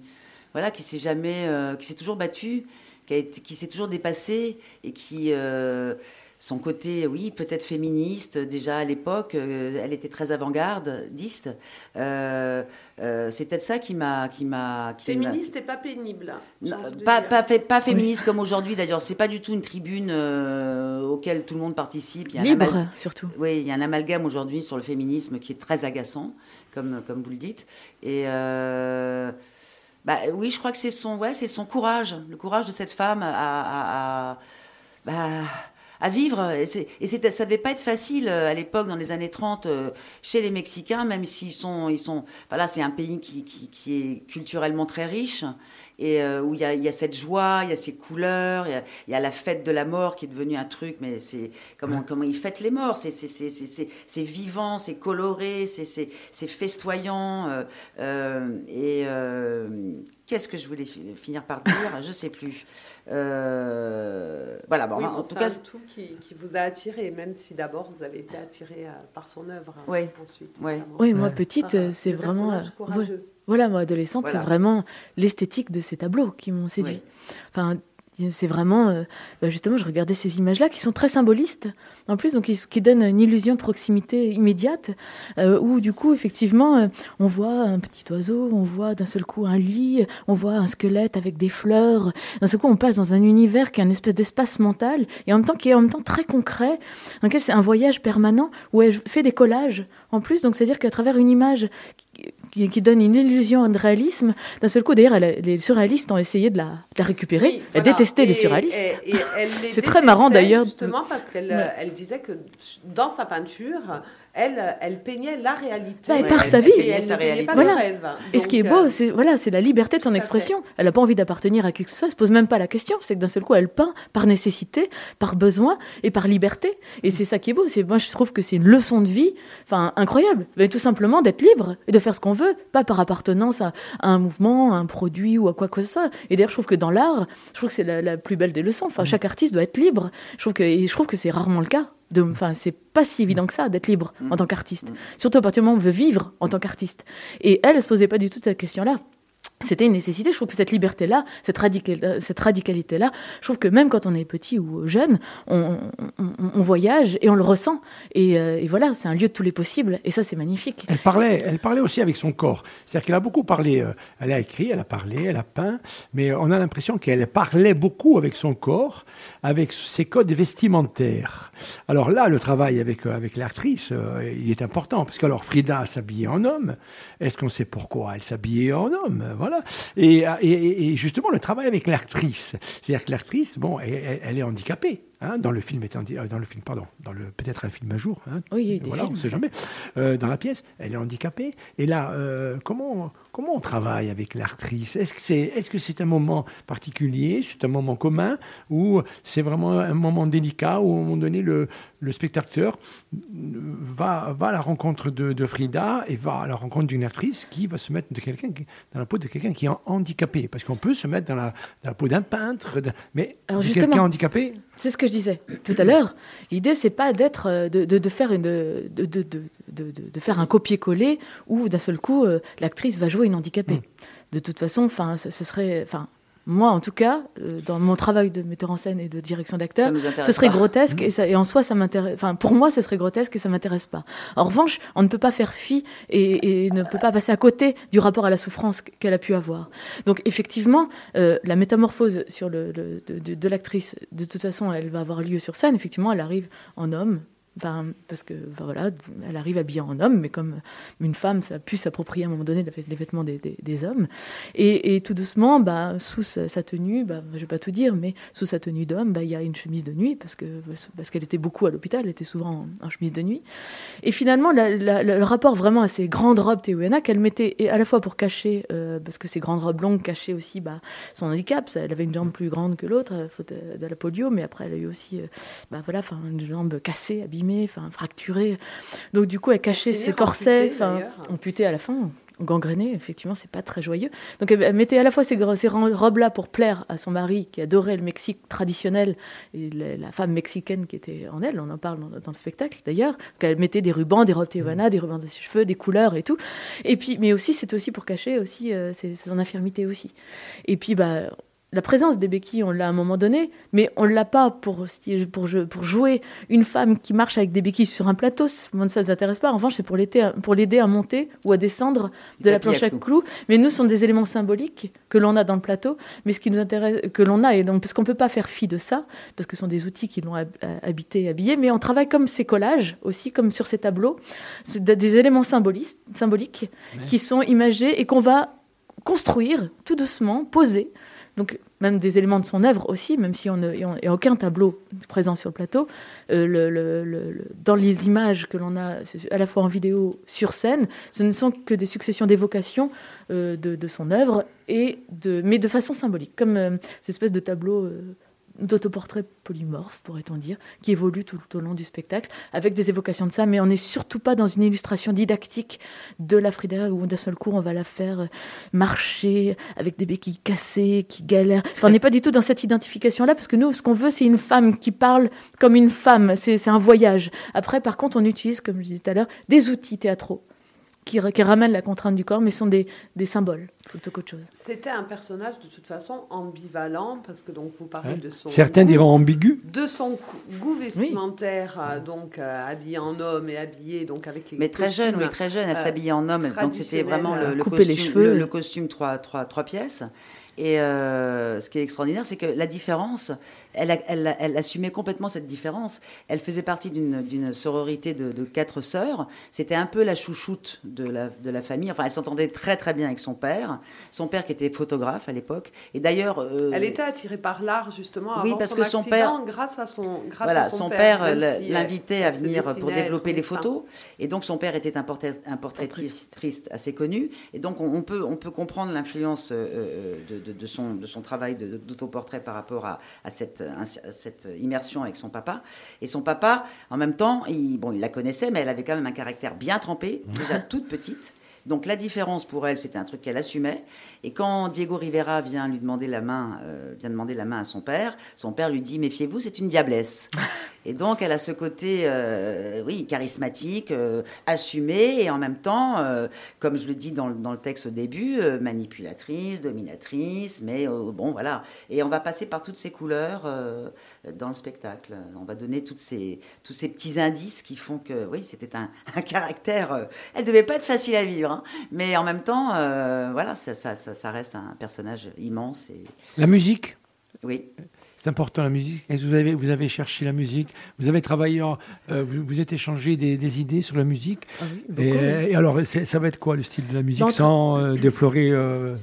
S1: voilà, qui s'est jamais, qui s'est toujours battue, qui, s'est toujours dépassée et qui euh, son côté, oui, peut-être féministe, déjà à l'époque, euh, elle était très avant-gardiste. Euh, euh, c'est peut-être ça qui m'a. Qui m'a qui m'a-
S3: Féministe et pas pénible.
S1: Non, pas, pas, fait- pas féministe comme aujourd'hui d'ailleurs, c'est pas du tout une tribune euh, auquel tout le monde participe. Il y a un
S5: Libre,
S1: amal-
S5: surtout.
S1: oui, il y a un amalgame aujourd'hui sur le féminisme qui est très agaçant, comme, comme vous le dites. Et euh, bah, oui, je crois que c'est son, ouais, c'est son courage, le courage de cette femme à, bah, vivre. Et, et ça devait pas être facile euh, à l'époque, dans les années 30, euh, chez les Mexicains, même s'ils sont, ils sont, voilà, c'est un pays qui est culturellement très riche et euh, où il y, a, il y a cette joie, il y a ces couleurs, il y a, il y a la fête de la mort qui est devenue un truc, mais c'est comment, comment ils fêtent les morts, c'est, c'est, c'est, c'est, c'est- c'est vivant, c'est coloré, c'est, c'est, c'est festoyant. euh, euh, et euh, qu'est-ce que je voulais fi- finir par dire? Je sais plus. Euh, voilà, bon,
S3: Oui,
S1: en
S3: bon,
S1: tout
S3: c'est
S1: cas,
S3: un tout qui, qui vous a attiré, même si d'abord vous avez été attiré euh, par son œuvre. hein,
S1: Oui.
S3: Ensuite,
S1: Oui.
S5: Oui, moi
S4: Ouais.
S5: petite, euh, c'est vraiment.
S3: courageux.
S5: ouais. Voilà, moi, adolescente,
S1: Voilà.
S5: c'est vraiment l'esthétique de ces tableaux qui m'ont séduit. Enfin, c'est vraiment. euh, bah, justement, je regardais ces images-là qui sont très symbolistes, en plus, donc qui, qui donnent une illusion de proximité immédiate, euh, où du coup, effectivement, euh, on voit un petit oiseau, on voit d'un seul coup un lit, on voit un squelette avec des fleurs. D'un seul coup, on passe dans un univers qui est un espèce d'espace mental, et en même temps qui est en même temps très concret, dans lequel c'est un voyage permanent, où elle fait des collages, en plus, donc c'est-à-dire qu'à travers une image qui, qui donne une illusion de réalisme. D'un seul coup, d'ailleurs, les surréalistes ont essayé de la, de la récupérer.
S3: Oui,
S5: elle
S3: voilà.
S5: détestait les surréalistes. C'est très marrant, d'ailleurs.
S3: Justement parce qu'elle
S5: Ouais.
S3: elle disait que dans sa peinture, elle, elle peignait la réalité.
S5: Bah, et
S1: Ouais,
S5: par
S1: elle-
S5: sa vie.
S3: Elle
S1: sa réalité.
S3: pas
S5: Voilà.
S3: rêve.
S5: Et ce qui est beau,
S3: euh,
S5: c'est voilà, c'est la liberté de son expression. Elle n'a pas envie d'appartenir à qui que ce soit. Elle se pose même pas la question. C'est que d'un seul coup, elle peint par nécessité, par besoin et par liberté. Et c'est ça qui est beau. C'est moi, je trouve que c'est une leçon de vie, enfin incroyable. Mais tout simplement d'être libre et de faire ce qu'on veut, pas par appartenance à, à un mouvement, à un produit ou à quoi que ce soit. Et d'ailleurs, je trouve que dans l'art, je trouve que c'est la, la plus belle des leçons. Enfin, chaque artiste doit être libre. Je trouve que et je trouve que c'est rarement le cas. Enfin, c'est pas si évident que ça d'être libre en tant qu'artiste. Surtout à partir du moment où on veut vivre en tant qu'artiste. Et elle, elle se posait pas du tout cette question-là. C'était une nécessité. Je trouve que cette liberté-là, cette, radical- cette radicalité-là, je trouve que même quand on est petit ou jeune, on, voyage et on le ressent. Et, euh, et voilà, c'est un lieu de tous les possibles. Et ça, c'est magnifique.
S4: Elle parlait, elle parlait aussi avec son corps. C'est-à-dire qu'elle a beaucoup parlé. euh, elle a écrit, elle a parlé, elle a peint, mais on a l'impression qu'elle parlait beaucoup avec son corps, avec ses codes vestimentaires. Alors là, le travail avec, euh, avec l'actrice, il est important. Parce que alors, Frida s'habillait en homme. Est-ce qu'on sait pourquoi elle s'habillait en homme? Voilà. Et, justement, le travail avec l'actrice. C'est-à-dire que l'actrice, bon, elle est handicapée. Hein, dans le film, handi- euh, dans le film, pardon, dans le peut-être un film un jour. hein,
S5: Oui,
S4: voilà, on
S5: films.
S4: ne sait jamais. Euh, dans la pièce, elle est handicapée. Et là, euh, comment, comment on travaille avec l'actrice? Est-ce que c'est est -ce c'est un moment particulier? C'est un moment commun? Ou c'est vraiment un moment délicat où, à un moment donné, le, le spectateur va, va à la rencontre de, de Frida et va à la rencontre d'une actrice qui va se mettre de quelqu'un dans la peau de quelqu'un qui est handicapé? Parce qu'on peut se mettre dans la, dans la peau d'un peintre, mais quelqu'un handicapé?
S5: C'est ce que je disais tout à l'heure. L'idée, c'est pas d'être, euh, de, de, de faire une, de, de, de, de, de- de faire un copier-coller où d'un seul coup euh, l'actrice va jouer une handicapée.
S4: Mm.
S5: De toute façon, enfin, ce, ce serait, enfin, moi en tout cas, euh, dans mon travail de metteur en scène et de direction
S1: Ça
S5: d'acteur,
S1: nous intéresse
S5: ce serait
S1: pas.
S5: grotesque et, ça, et en soi, ça m'intéresse. Enfin, pour moi, ce serait grotesque et ça m'intéresse pas. En revanche, on ne peut pas faire fi et, et ne peut pas passer à côté du rapport à la souffrance qu'elle a pu avoir. Donc, effectivement, euh, la métamorphose sur le, le- de, de- de l'actrice, de toute façon, elle va avoir lieu sur scène. Effectivement, elle arrive en homme. Parce que voilà, elle arrive habillée en homme, mais comme une femme, ça a pu s'approprier à un moment donné les vêtements des, hommes. Et, tout doucement, bah, sous sa, tenue, bah, je vais pas tout dire, mais sous sa tenue d'homme, bah, il y a une chemise de nuit, parce que parce qu'elle était beaucoup à l'hôpital, elle était souvent en, chemise de nuit. Et finalement, le rapport vraiment à ces grandes robes Tehuana qu'elle mettait et à la fois pour cacher, euh, parce que ces grandes robes longues cachaient aussi bah, son handicap. Elle avait une jambe plus grande que l'autre, faute de la polio, mais après elle a eu aussi, euh, voilà, une jambe cassée, abîmée, fracturée. Donc du coup, elle cachait ses corsets, amputée à la fin gangrénée, effectivement, c'est pas très joyeux. Donc elle, mettait à la fois ces, ces robes-là pour plaire à son mari qui adorait le Mexique traditionnel et la, la, femme mexicaine qui était en elle, on en parle dans, dans le spectacle d'ailleurs. Elle mettait des rubans, des robes Tijuana, mmh. des rubans de ses cheveux, des couleurs et tout. Et puis, mais aussi, c'est aussi pour cacher aussi euh, son infirmité aussi. Et puis, bah, la présence des béquilles, on l'a à un moment donné, mais on ne l'a pas pour, pour, pour, jouer une femme qui marche avec des béquilles sur un plateau. Ça ne nous intéresse pas. En revanche, c'est pour l'aider à monter ou à descendre de la planche à clous. Mais nous, ce sont des éléments symboliques que l'on a dans le plateau, mais ce qui nous intéresse, que l'on a, et donc, parce qu'on ne peut pas faire fi de ça, parce que ce sont des outils qui l'ont habité et habillé, mais on travaille comme ces collages, aussi comme sur ces tableaux, des éléments symboliques, symboliques ouais. qui sont imagés et qu'on va construire tout doucement, poser donc même des éléments de son œuvre aussi, même si on n'y a aucun tableau présent sur le plateau, euh, le, dans les images que l'on a à la fois en vidéo, sur scène, ce ne sont que des successions d'évocations euh, de, son œuvre, et de, mais de façon symbolique, comme euh, cette espèce de tableau d'autoportrait polymorphe, pourrait-on dire, qui évolue tout, au long du spectacle, avec des évocations de ça, mais on n'est surtout pas dans une illustration didactique de la Frida, où d'un seul coup on va la faire marcher avec des béquilles cassées, qui galèrent. On n'est pas du tout dans cette identification-là, parce que nous, ce qu'on veut, c'est une femme qui parle comme une femme, c'est un voyage. Après, par contre, on utilise, comme je disais tout à l'heure, des outils théâtraux qui, qui ramènent la contrainte du corps, mais sont des, des symboles plutôt qu'autre chose.
S3: C'était un personnage de toute façon ambivalent parce que donc vous parlez
S4: Ouais.
S3: de son
S4: Certains
S3: goût,
S4: diront ambigu.
S3: de son goût vestimentaire euh, donc euh, habillé en homme et habillé donc avec les
S1: Mais très jeune, oui, très jeune. Elle
S3: euh,
S1: s'habillait en homme, donc c'était vraiment le, le
S5: Couper les
S1: costume,
S5: cheveux.
S1: le, le costume trois, trois, trois pièces. Et euh, ce qui est extraordinaire, c'est que la différence, elle, assumait complètement cette différence. Elle faisait partie d'une sororité de, de quatre sœurs. C'était un peu la chouchoute de la, de la famille. Enfin, elle s'entendait très très bien avec son père. Son père qui était photographe à l'époque. Et d'ailleurs... euh,
S3: Elle était attirée par l'art justement
S1: Oui, parce
S3: son
S1: que son
S3: accident, grâce à son grâce
S1: voilà,
S3: à son,
S1: son père,
S3: si,
S1: l'invitait
S3: euh,
S1: à venir pour développer les photos. Et donc son père était un, portrait, un portraitiste triste assez connu. Et donc on, on peut, on peut comprendre l'influence euh, de, de, de son, de son travail d'autoportrait par rapport à, à cette, à cette immersion avec son papa. Et son papa, en même temps, il, bon, il la connaissait, mais elle avait quand même un caractère bien trempé, déjà toute petite. Donc la différence pour elle, c'était un truc qu'elle assumait. Et quand Diego Rivera vient lui demander la main, euh, vient demander la main à son père, son père lui dit méfiez-vous, c'est une diablesse. Et donc elle a ce côté, euh, oui, charismatique, euh, assumé, et en même temps, euh, comme je le dis dans, le- dans le texte au début, euh, manipulatrice, dominatrice, mais bon voilà. Et on va passer par toutes ces couleurs dans le spectacle. On va donner toutes ces, tous ces petits indices qui font que, oui, c'était un, un caractère. elle devait pas être facile à vivre, hein, mais en même temps, voilà, ça, ça, ça, ça reste un personnage immense. Et
S4: La musique,
S1: oui,
S4: c'est important la musique. Est-ce que vous avez, vous avez cherché la musique? Vous avez travaillé, en- euh, vous, vous êtes échangé des, des idées sur la musique?
S5: Ah oui,
S4: et,
S5: beaucoup, oui.
S4: et alors, ça va être quoi le style de la musique
S5: Dans-
S4: sans euh, déflorer euh,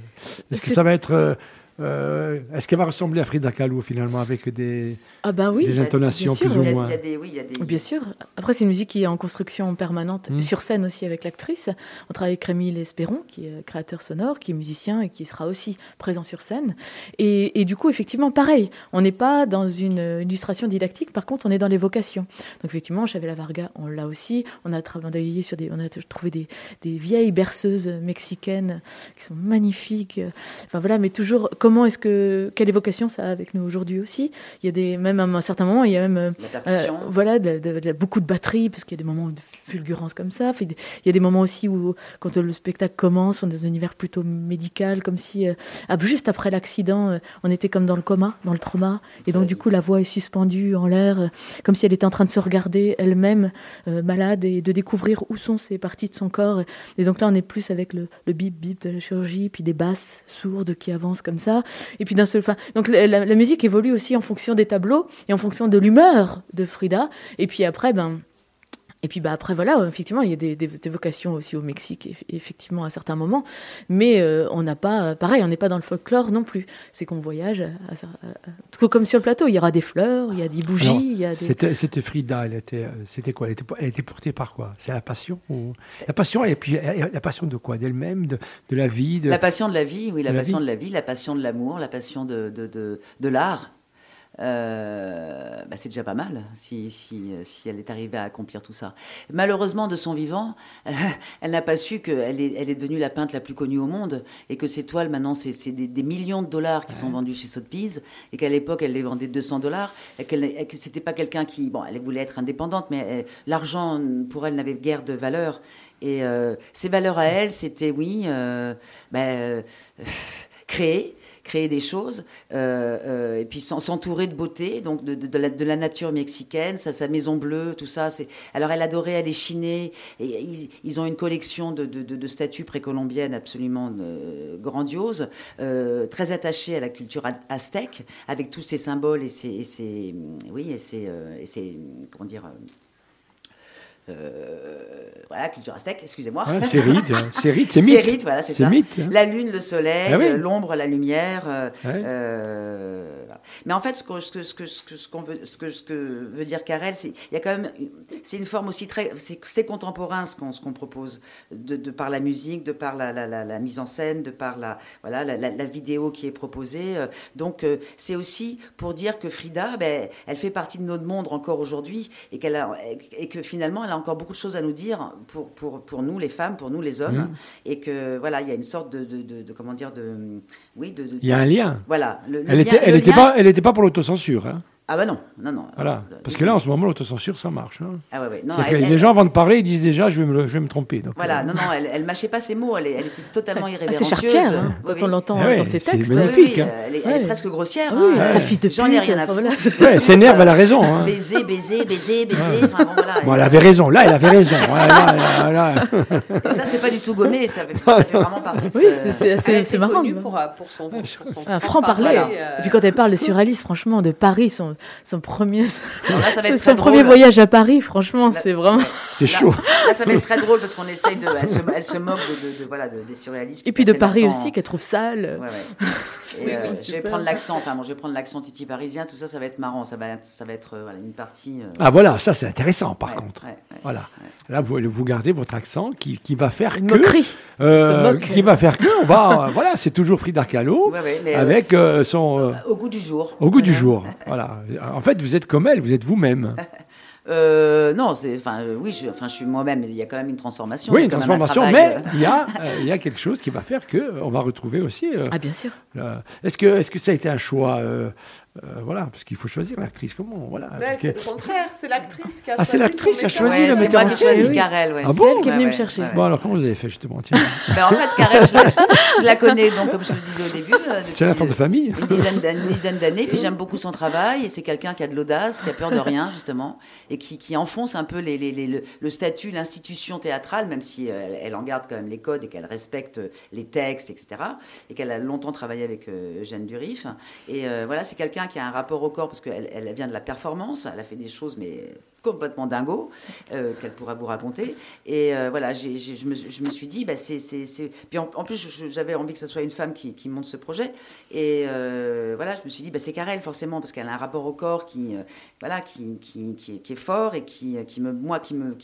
S4: Est-ce que ça va être. Euh, Est-ce qu'elle va ressembler à Frida Kahlo finalement avec des,
S5: Ah bah oui,
S4: des intonations
S5: bien sûr,
S4: plus ou moins
S1: il y a des, oui, il y a des.
S5: Bien sûr. Après, c'est une musique qui est en construction permanente,
S4: Mm.
S5: sur scène aussi avec l'actrice. On travaille avec Rémi Lesperon, qui est créateur sonore, qui est musicien et qui sera aussi présent sur scène. Et, et du coup, effectivement, pareil, on n'est pas dans une euh, illustration didactique, par contre, on est dans l'évocation. Donc, effectivement, Chavela Varga, on l'a aussi. On a travaillé sur des, on a trouvé des, des vieilles berceuses mexicaines qui sont magnifiques. Enfin voilà, mais toujours, comment est-ce que, quelle évocation ça a avec nous aujourd'hui aussi Il y a des, même à un certain moment, il y a même euh, voilà, de, de- de- beaucoup de batterie, parce qu'il y a des moments de fulgurance comme ça. Il y a des moments aussi où, quand le spectacle commence, on est dans un univers plutôt médical, comme si, euh, ah, juste après l'accident, euh, on était comme dans le coma, dans le trauma. Et donc, du coup, la voix est suspendue en l'air, comme si elle était en train de se regarder elle-même euh, malade et de découvrir où sont ces parties de son corps. Et donc là, on est plus avec le, le bip-bip de la chirurgie, puis des basses sourdes qui avancent comme ça. Et puis d'un seul, enfin, donc la, musique évolue aussi en fonction des tableaux et en fonction de l'humeur de Frida. Et puis après, ben, Et puis bah après voilà, effectivement, il y a des, des, des vocations aussi au Mexique, eff- effectivement à certains moments, mais euh, on n'a pas, pareil, on n'est pas dans le folklore non plus. C'est qu'on voyage, à, à- à- tout comme sur le plateau, il y aura des fleurs, il y a des bougies,
S4: Alors,
S5: il y a des.
S4: C'était, c'était Frida, elle était, euh, c'était quoi? Elle était, elle était portée par quoi? C'est la passion ou... La passion, et puis euh, la passion de quoi? D'elle-même, de, de la vie de...
S1: La passion de la vie, oui, la
S4: De
S1: passion
S4: vie.
S1: de la vie, la passion de l'amour, la passion de, de, de, de l'art. Euh, bah, c'est déjà pas mal si, si, si elle est arrivée à accomplir tout ça. Malheureusement, de son vivant, elle n'a pas su qu'elle est, elle est devenue la peintre la plus connue au monde et que ses toiles, maintenant, c'est c'est des, des millions de dollars qui sont vendus chez Sotheby's et qu'à l'époque, elle les vendait 200 dollars et qu'elle que c'était pas quelqu'un qui, bon, elle voulait être indépendante, mais euh, l'argent, pour elle, n'avait guère de valeur. Et euh, ses valeurs à elle, c'était, oui, euh, créer, créer des choses, euh, euh, et puis s'en- s'entourer de beauté, donc de, de- la, nature mexicaine, sa, sa maison bleue, tout ça. C'est... Alors elle adorait aller chiner, et ils, ils ont une collection de, statues précolombiennes absolument euh, grandioses, euh, très attachées à la culture aztèque, avec tous ces symboles et ces, et ces- oui, et euh, et ces- comment dire. Euh, voilà, culture aztèque, excusez-moi.
S4: Ouais, c'est rite, c'est rite, c'est
S1: C'est
S4: mythe.
S1: rite, voilà, c'est ça.
S4: mythe, hein.
S1: La lune, le soleil,
S4: Ah oui.
S1: euh, l'ombre, la lumière. euh, euh, voilà. Mais en fait, ce que ce que ce que ce qu'on veut ce que ce que veut dire Carrel, c'est il y a quand même c'est une forme aussi très c'est contemporain ce qu'on ce qu'on propose de, de par la musique, de par la, la, la, la mise en scène, de par la voilà la, vidéo qui est proposée. Donc c'est aussi pour dire que Frida, ben, elle fait partie de notre monde encore aujourd'hui et qu'elle et que finalement elle a encore beaucoup de choses à nous dire pour pour pour nous les femmes, pour nous les hommes
S4: Mhm.
S1: et que voilà il y a une sorte de de, de, de- comment dire de oui de,
S4: Il y a un lien.
S1: voilà le, le
S4: Elle
S1: lien-
S4: était, elle
S1: le
S4: était
S1: lien-
S4: pas, elle était pas pour l'autocensure. Hein.
S1: Ah bah non non non
S4: Voilà.
S1: Euh,
S4: Parce que là, en ce moment, l'autocensure, ça marche. Hein.
S1: ah ouais, ouais. non
S4: C'est que
S1: elle-
S4: les
S1: elle-
S4: gens, avant de parler, ils disent déjà, je vais me, je vais me tromper. Donc,
S1: voilà
S4: euh,
S1: non non elle, elle mâchait pas ses mots elle, est- elle était totalement
S5: Ah, c'est
S1: irrévérencieuse
S5: chartière, hein,
S1: Oui,
S5: quand on l'entend
S4: Ah ouais,
S5: dans ses
S4: c'est
S5: textes.
S4: magnifique.
S1: Oui, oui,
S4: hein.
S1: elle, est, elle est
S5: Ouais.
S1: presque grossière.
S5: Ah oui,
S1: hein.
S5: fils de
S1: J'en ai rien à foutre.
S4: Ouais, elle s'énerve, elle a raison. Hein.
S1: Baiser, baiser, baiser, baiser. Enfin, bon, voilà.
S4: Bon, elle avait raison. Là, elle avait raison. Ouais, là, là, là.
S1: Et ça, c'est pas du tout gommé. Ça fait, ça fait vraiment partie de
S5: Oui,
S1: ce-
S5: c'est- c'est c'est marrant.
S3: pour, euh, pour son, pour son
S5: Un franc-parler. Et puis quand elle parle de surréaliste, franchement, de Paris, son, son premier,
S1: Alors là, ça va être
S5: son premier voyage à Paris, franchement,
S1: Là-
S5: c'est vraiment.
S4: C'est chaud.
S1: Là, ça va être très drôle parce qu'on essaye de. Elle se, elle se moque de, de- de- voilà, de- des surréalistes.
S5: Et puis de Paris
S1: temps
S5: aussi, qu'elle trouve sale.
S1: Ouais, ouais. Et, euh, je vais prendre l'accent, enfin bon, je vais prendre l'accent titi parisien, tout ça, ça va être marrant, ça va être, ça va être euh, voilà, une partie. euh,
S4: Ah voilà, ça c'est intéressant par
S1: ouais,
S4: contre.
S1: ouais, ouais.
S4: Voilà. Là, vous, vous gardez votre accent qui, qui va faire
S5: Une
S4: que.
S5: moquerie.
S4: euh, qui va faire que. On va, voilà, c'est toujours Frida Kahlo
S1: Ouais, ouais, mais,
S4: avec euh, son. euh,
S1: Au goût du jour.
S4: au goût du jour. Voilà. En fait, vous êtes comme elle, vous êtes vous-même.
S1: Euh, non, c'est, enfin, euh, oui, je, enfin, je suis moi-même, mais il y a quand même une transformation.
S4: Oui, une
S1: un
S4: transformation, mais
S1: euh,
S4: il y, a, euh, il y a quelque chose qui va faire que euh, on va retrouver aussi. euh,
S5: Ah, bien sûr.
S4: euh, est-ce que, est-ce que ça a été un choix euh, Voilà, parce qu'il faut choisir l'actrice. Comment Voilà.
S3: Ouais, c'est
S4: que-
S3: le contraire, c'est l'actrice qui a
S4: Ah, c'est
S3: choisi
S4: l'actrice
S3: son
S4: qui a choisi
S1: ouais,
S4: le
S1: c'est
S4: metteur
S1: moi
S4: en
S1: qui
S4: scène.
S1: choisis
S5: Oui.
S1: Carrel, ouais.
S4: Ah
S5: C'est
S4: bon
S5: elle qui est venue
S1: Ouais,
S5: me
S1: ouais,
S5: chercher.
S1: ouais.
S4: Bon, alors comment vous avez fait justement Tiens,
S1: Ben, en fait, Carrel, je la, je la connais, donc, comme je le disais au début. euh,
S4: C'est l'affaire de
S1: euh,
S4: famille.
S1: Une dizaine, d'années, puis j'aime beaucoup son travail, et c'est quelqu'un qui a de l'audace, qui a peur de rien, justement, et qui, qui enfonce un peu les, les- les- le, le statut, l'institution théâtrale, même si euh, elle, elle en garde quand même les codes et qu'elle respecte les textes, etc., et qu'elle a longtemps travaillé avec euh, Eugène Durif. Et euh, voilà, c'est quelqu'un qui a un rapport au corps, parce qu'elle elle vient de la performance, elle a fait des choses, mais complètement dingo, euh, qu'elle pourra vous raconter. Et euh, voilà, je, me, suis dit, bah, c'est, Puis en, plus, j'avais envie que ce soit une femme qui, monte ce projet. Et euh, voilà, je me suis dit, bah, c'est Karel, forcément, parce qu'elle a un rapport au corps qui, voilà, qui, qui, est- fort et qui, qui me, moi, qui me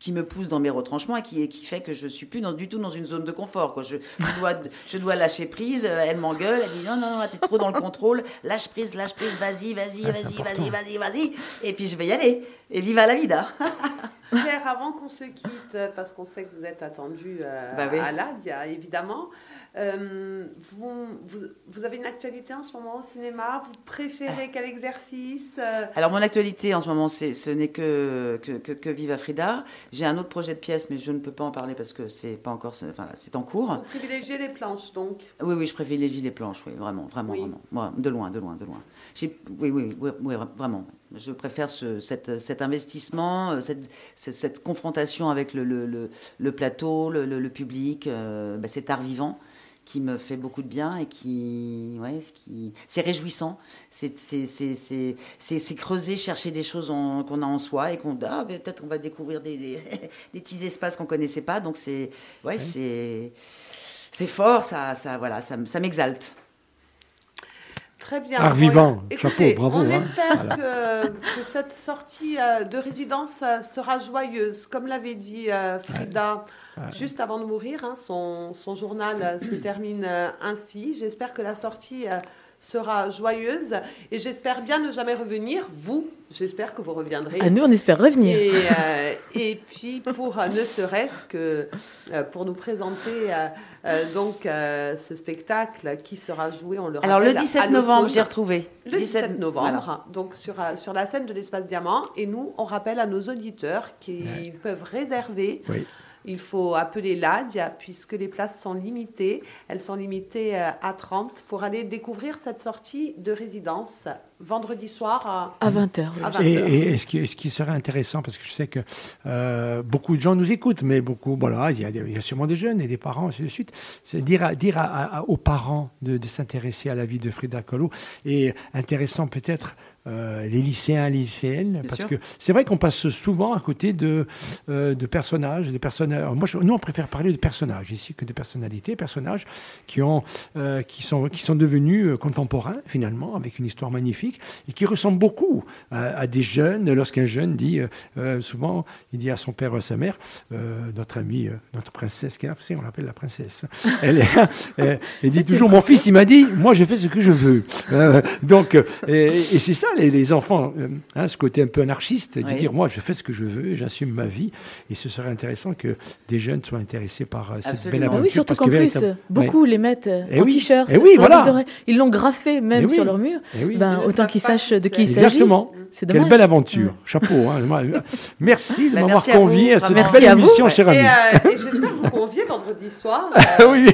S1: qui me pousse dans mes retranchements et qui, qui fait que je suis plus dans, du tout dans une zone de confort. Quoi. Je, je, dois, je dois lâcher prise. euh, Elle m'engueule. Elle dit non, non, non, t'es trop dans le contrôle. Lâche prise, lâche prise. Vas-y, vas-y,
S4: Ah,
S1: vas-y, vas-y, vas-y, vas-y. Et puis je vais y aller. Et viva la vida.
S3: Claire, avant qu'on se quitte, parce qu'on sait que vous êtes attendu euh,
S1: Bah oui.
S3: à l'Adia, évidemment, euh, vous, vous, vous avez une actualité en ce moment au cinéma? Vous préférez quel exercice? Euh,
S1: Alors, mon actualité en ce moment, ce n'est que, que, que, que Viva Frida. J'ai un autre projet de pièce, mais je ne peux pas en parler parce que c'est pas encore, enfin, c'est en cours.
S3: Vous privilégiez les planches, donc?
S1: Oui, oui, je privilégie les planches, oui, vraiment, vraiment,
S3: Oui.
S1: vraiment. Moi, de loin, de loin, de loin. Oui, oui, oui, oui, vraiment. Je préfère ce, cette, cet investissement, euh, cette, cette, cette confrontation avec le, le, le, le plateau, le, public, euh, bah, cet art vivant. Qui me fait beaucoup de bien et qui, ouais, ce qui, c'est réjouissant. C'est, c'est, c'est, c'est, c'est- c'est creuser, chercher des choses qu'on a en soi et qu'on, ah, peut-être qu'on va découvrir des, des, des petits espaces qu'on connaissait pas. Donc c'est, ouais, c'est, c'est fort. Ça, ça, voilà, ça, ça m'exalte.
S3: Très bien.
S4: Art vivant.
S3: écoutez,
S4: Chapeau, bravo,
S3: On
S4: hein.
S3: espère que, que cette sortie euh, de résidence euh, sera joyeuse. Comme l'avait dit euh, Frida juste avant de mourir, hein, son, son journal se termine ainsi. J'espère que la sortie sera joyeuse et j'espère bien ne jamais revenir. Vous, j'espère que vous reviendrez.
S5: À nous, on espère revenir.
S3: Et, euh, et puis pour euh, ne serait-ce que euh, pour nous présenter euh, euh, donc euh, ce spectacle qui sera joué, on le
S1: Alors le
S3: rappelle, à
S1: 17 novembre, j'ai retrouvé.
S3: Le 17 novembre,
S1: voilà.
S3: donc sur, euh, sur la scène de l'espace Diamant. Et nous, on rappelle à nos auditeurs qui
S4: Ouais.
S3: peuvent réserver.
S4: Oui.
S3: Il faut appeler l'ADIA puisque les places sont limitées. Elles sont limitées euh, à 30 pour aller découvrir cette sortie de résidence vendredi soir à,
S5: À 20h.
S3: à 20
S4: Et,
S3: heures.
S4: et- et ce, qui, ce qui serait intéressant, parce que je sais que euh, beaucoup de gens nous écoutent, mais beaucoup, voilà, il y, a il y a sûrement des jeunes et des parents, ainsi de suite, c'est dire, à- dire à- à- aux parents de, de s'intéresser à la vie de Frida Kahlo, et intéressant peut-être euh, les lycéens, les lycéennes, parce
S1: sûr.
S4: que c'est vrai qu'on passe souvent à côté de, euh, de personnages, des personnages. Moi, je- nous, on préfère parler de personnages ici que de personnalités, personnages qui ont, euh, qui sont, qui sont devenus contemporains finalement, avec une histoire magnifique et qui ressemblent beaucoup à, à des jeunes. Lorsqu'un jeune dit, souvent, il dit à son père ou à sa mère, notre amie, notre princesse, qui est on l'appelle la princesse. Elle, est- euh, elle dit toujours, mon fils, il m'a dit, moi, je fais ce que je veux. Donc, et, et c'est ça, les, les enfants, euh, hein, ce côté un peu anarchiste, de
S1: Oui.
S4: dire, moi, je fais ce que je veux, j'assume ma vie. Et ce serait intéressant que des jeunes soient intéressés par euh, cette belle
S1: Ah
S5: Ah
S4: aventure.
S5: oui, surtout qu'en
S4: que
S5: plus,
S4: véritable-
S5: beaucoup les mettent euh,
S4: Eh
S5: en
S4: oui.
S5: t-shirt.
S4: Eh oui, voilà.
S5: Ils l'ont graffé même
S4: Eh oui.
S5: sur leur mur.
S4: Oui.
S5: Ben, autant qu'ils sachent de qui il s'agit.
S4: Exactement. Quelle belle aventure. Chapeau. hein. Merci de
S1: Bah,
S4: m'avoir
S1: merci à vous.
S4: convié à cette belle
S5: Merci à vous.
S4: émission, cher
S3: Et,
S4: ami.
S3: euh, et j'espère vous convier vendredi soir euh,
S4: oui,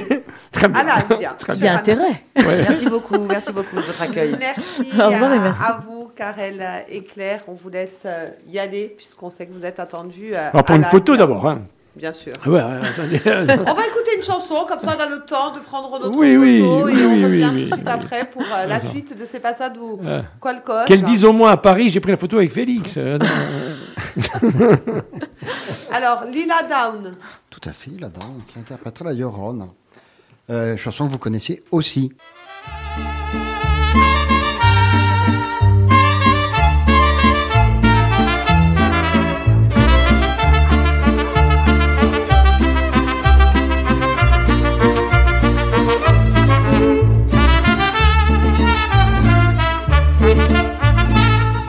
S4: très bien.
S3: à.
S4: Très
S5: Il y a intérêt.
S1: Merci beaucoup, merci beaucoup de votre accueil.
S3: Merci,
S5: Au revoir et merci.
S3: à vous, Karel et Claire. On vous laisse euh, y aller puisqu'on sait que vous êtes attendus. euh,
S4: Alors, pour
S3: à
S4: une
S3: la-
S4: photo d'abord. Hein.
S3: Bien sûr.
S4: Ah ouais, ouais, attendez.
S3: On va écouter une chanson, comme ça on a le temps de prendre notre
S4: Oui,
S3: photo
S4: oui,
S3: et
S4: oui,
S3: on
S4: oui,
S3: revient
S4: oui,
S3: tout de suite
S4: oui.
S3: après pour euh, la suite de ces passages ou
S4: Euh,
S3: Qualcosa.
S4: Qu'elle dise au moins à Paris, j'ai pris la photo avec Félix. Euh,
S3: Alors, Lila Down.
S7: Tout à fait, là-dedans, qui interprétera la Llorona. Euh, chanson que vous connaissez aussi.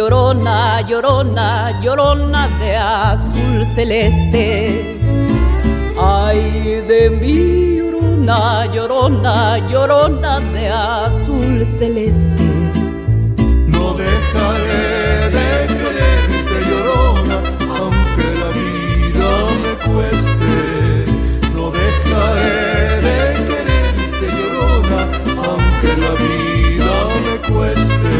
S2: Llorona, llorona, llorona de azul celeste. Ay de mi llorona, llorona, llorona de azul celeste. No dejaré de quererte, llorona, aunque la vida me cueste. No dejaré de quererte, llorona, aunque la vida me cueste.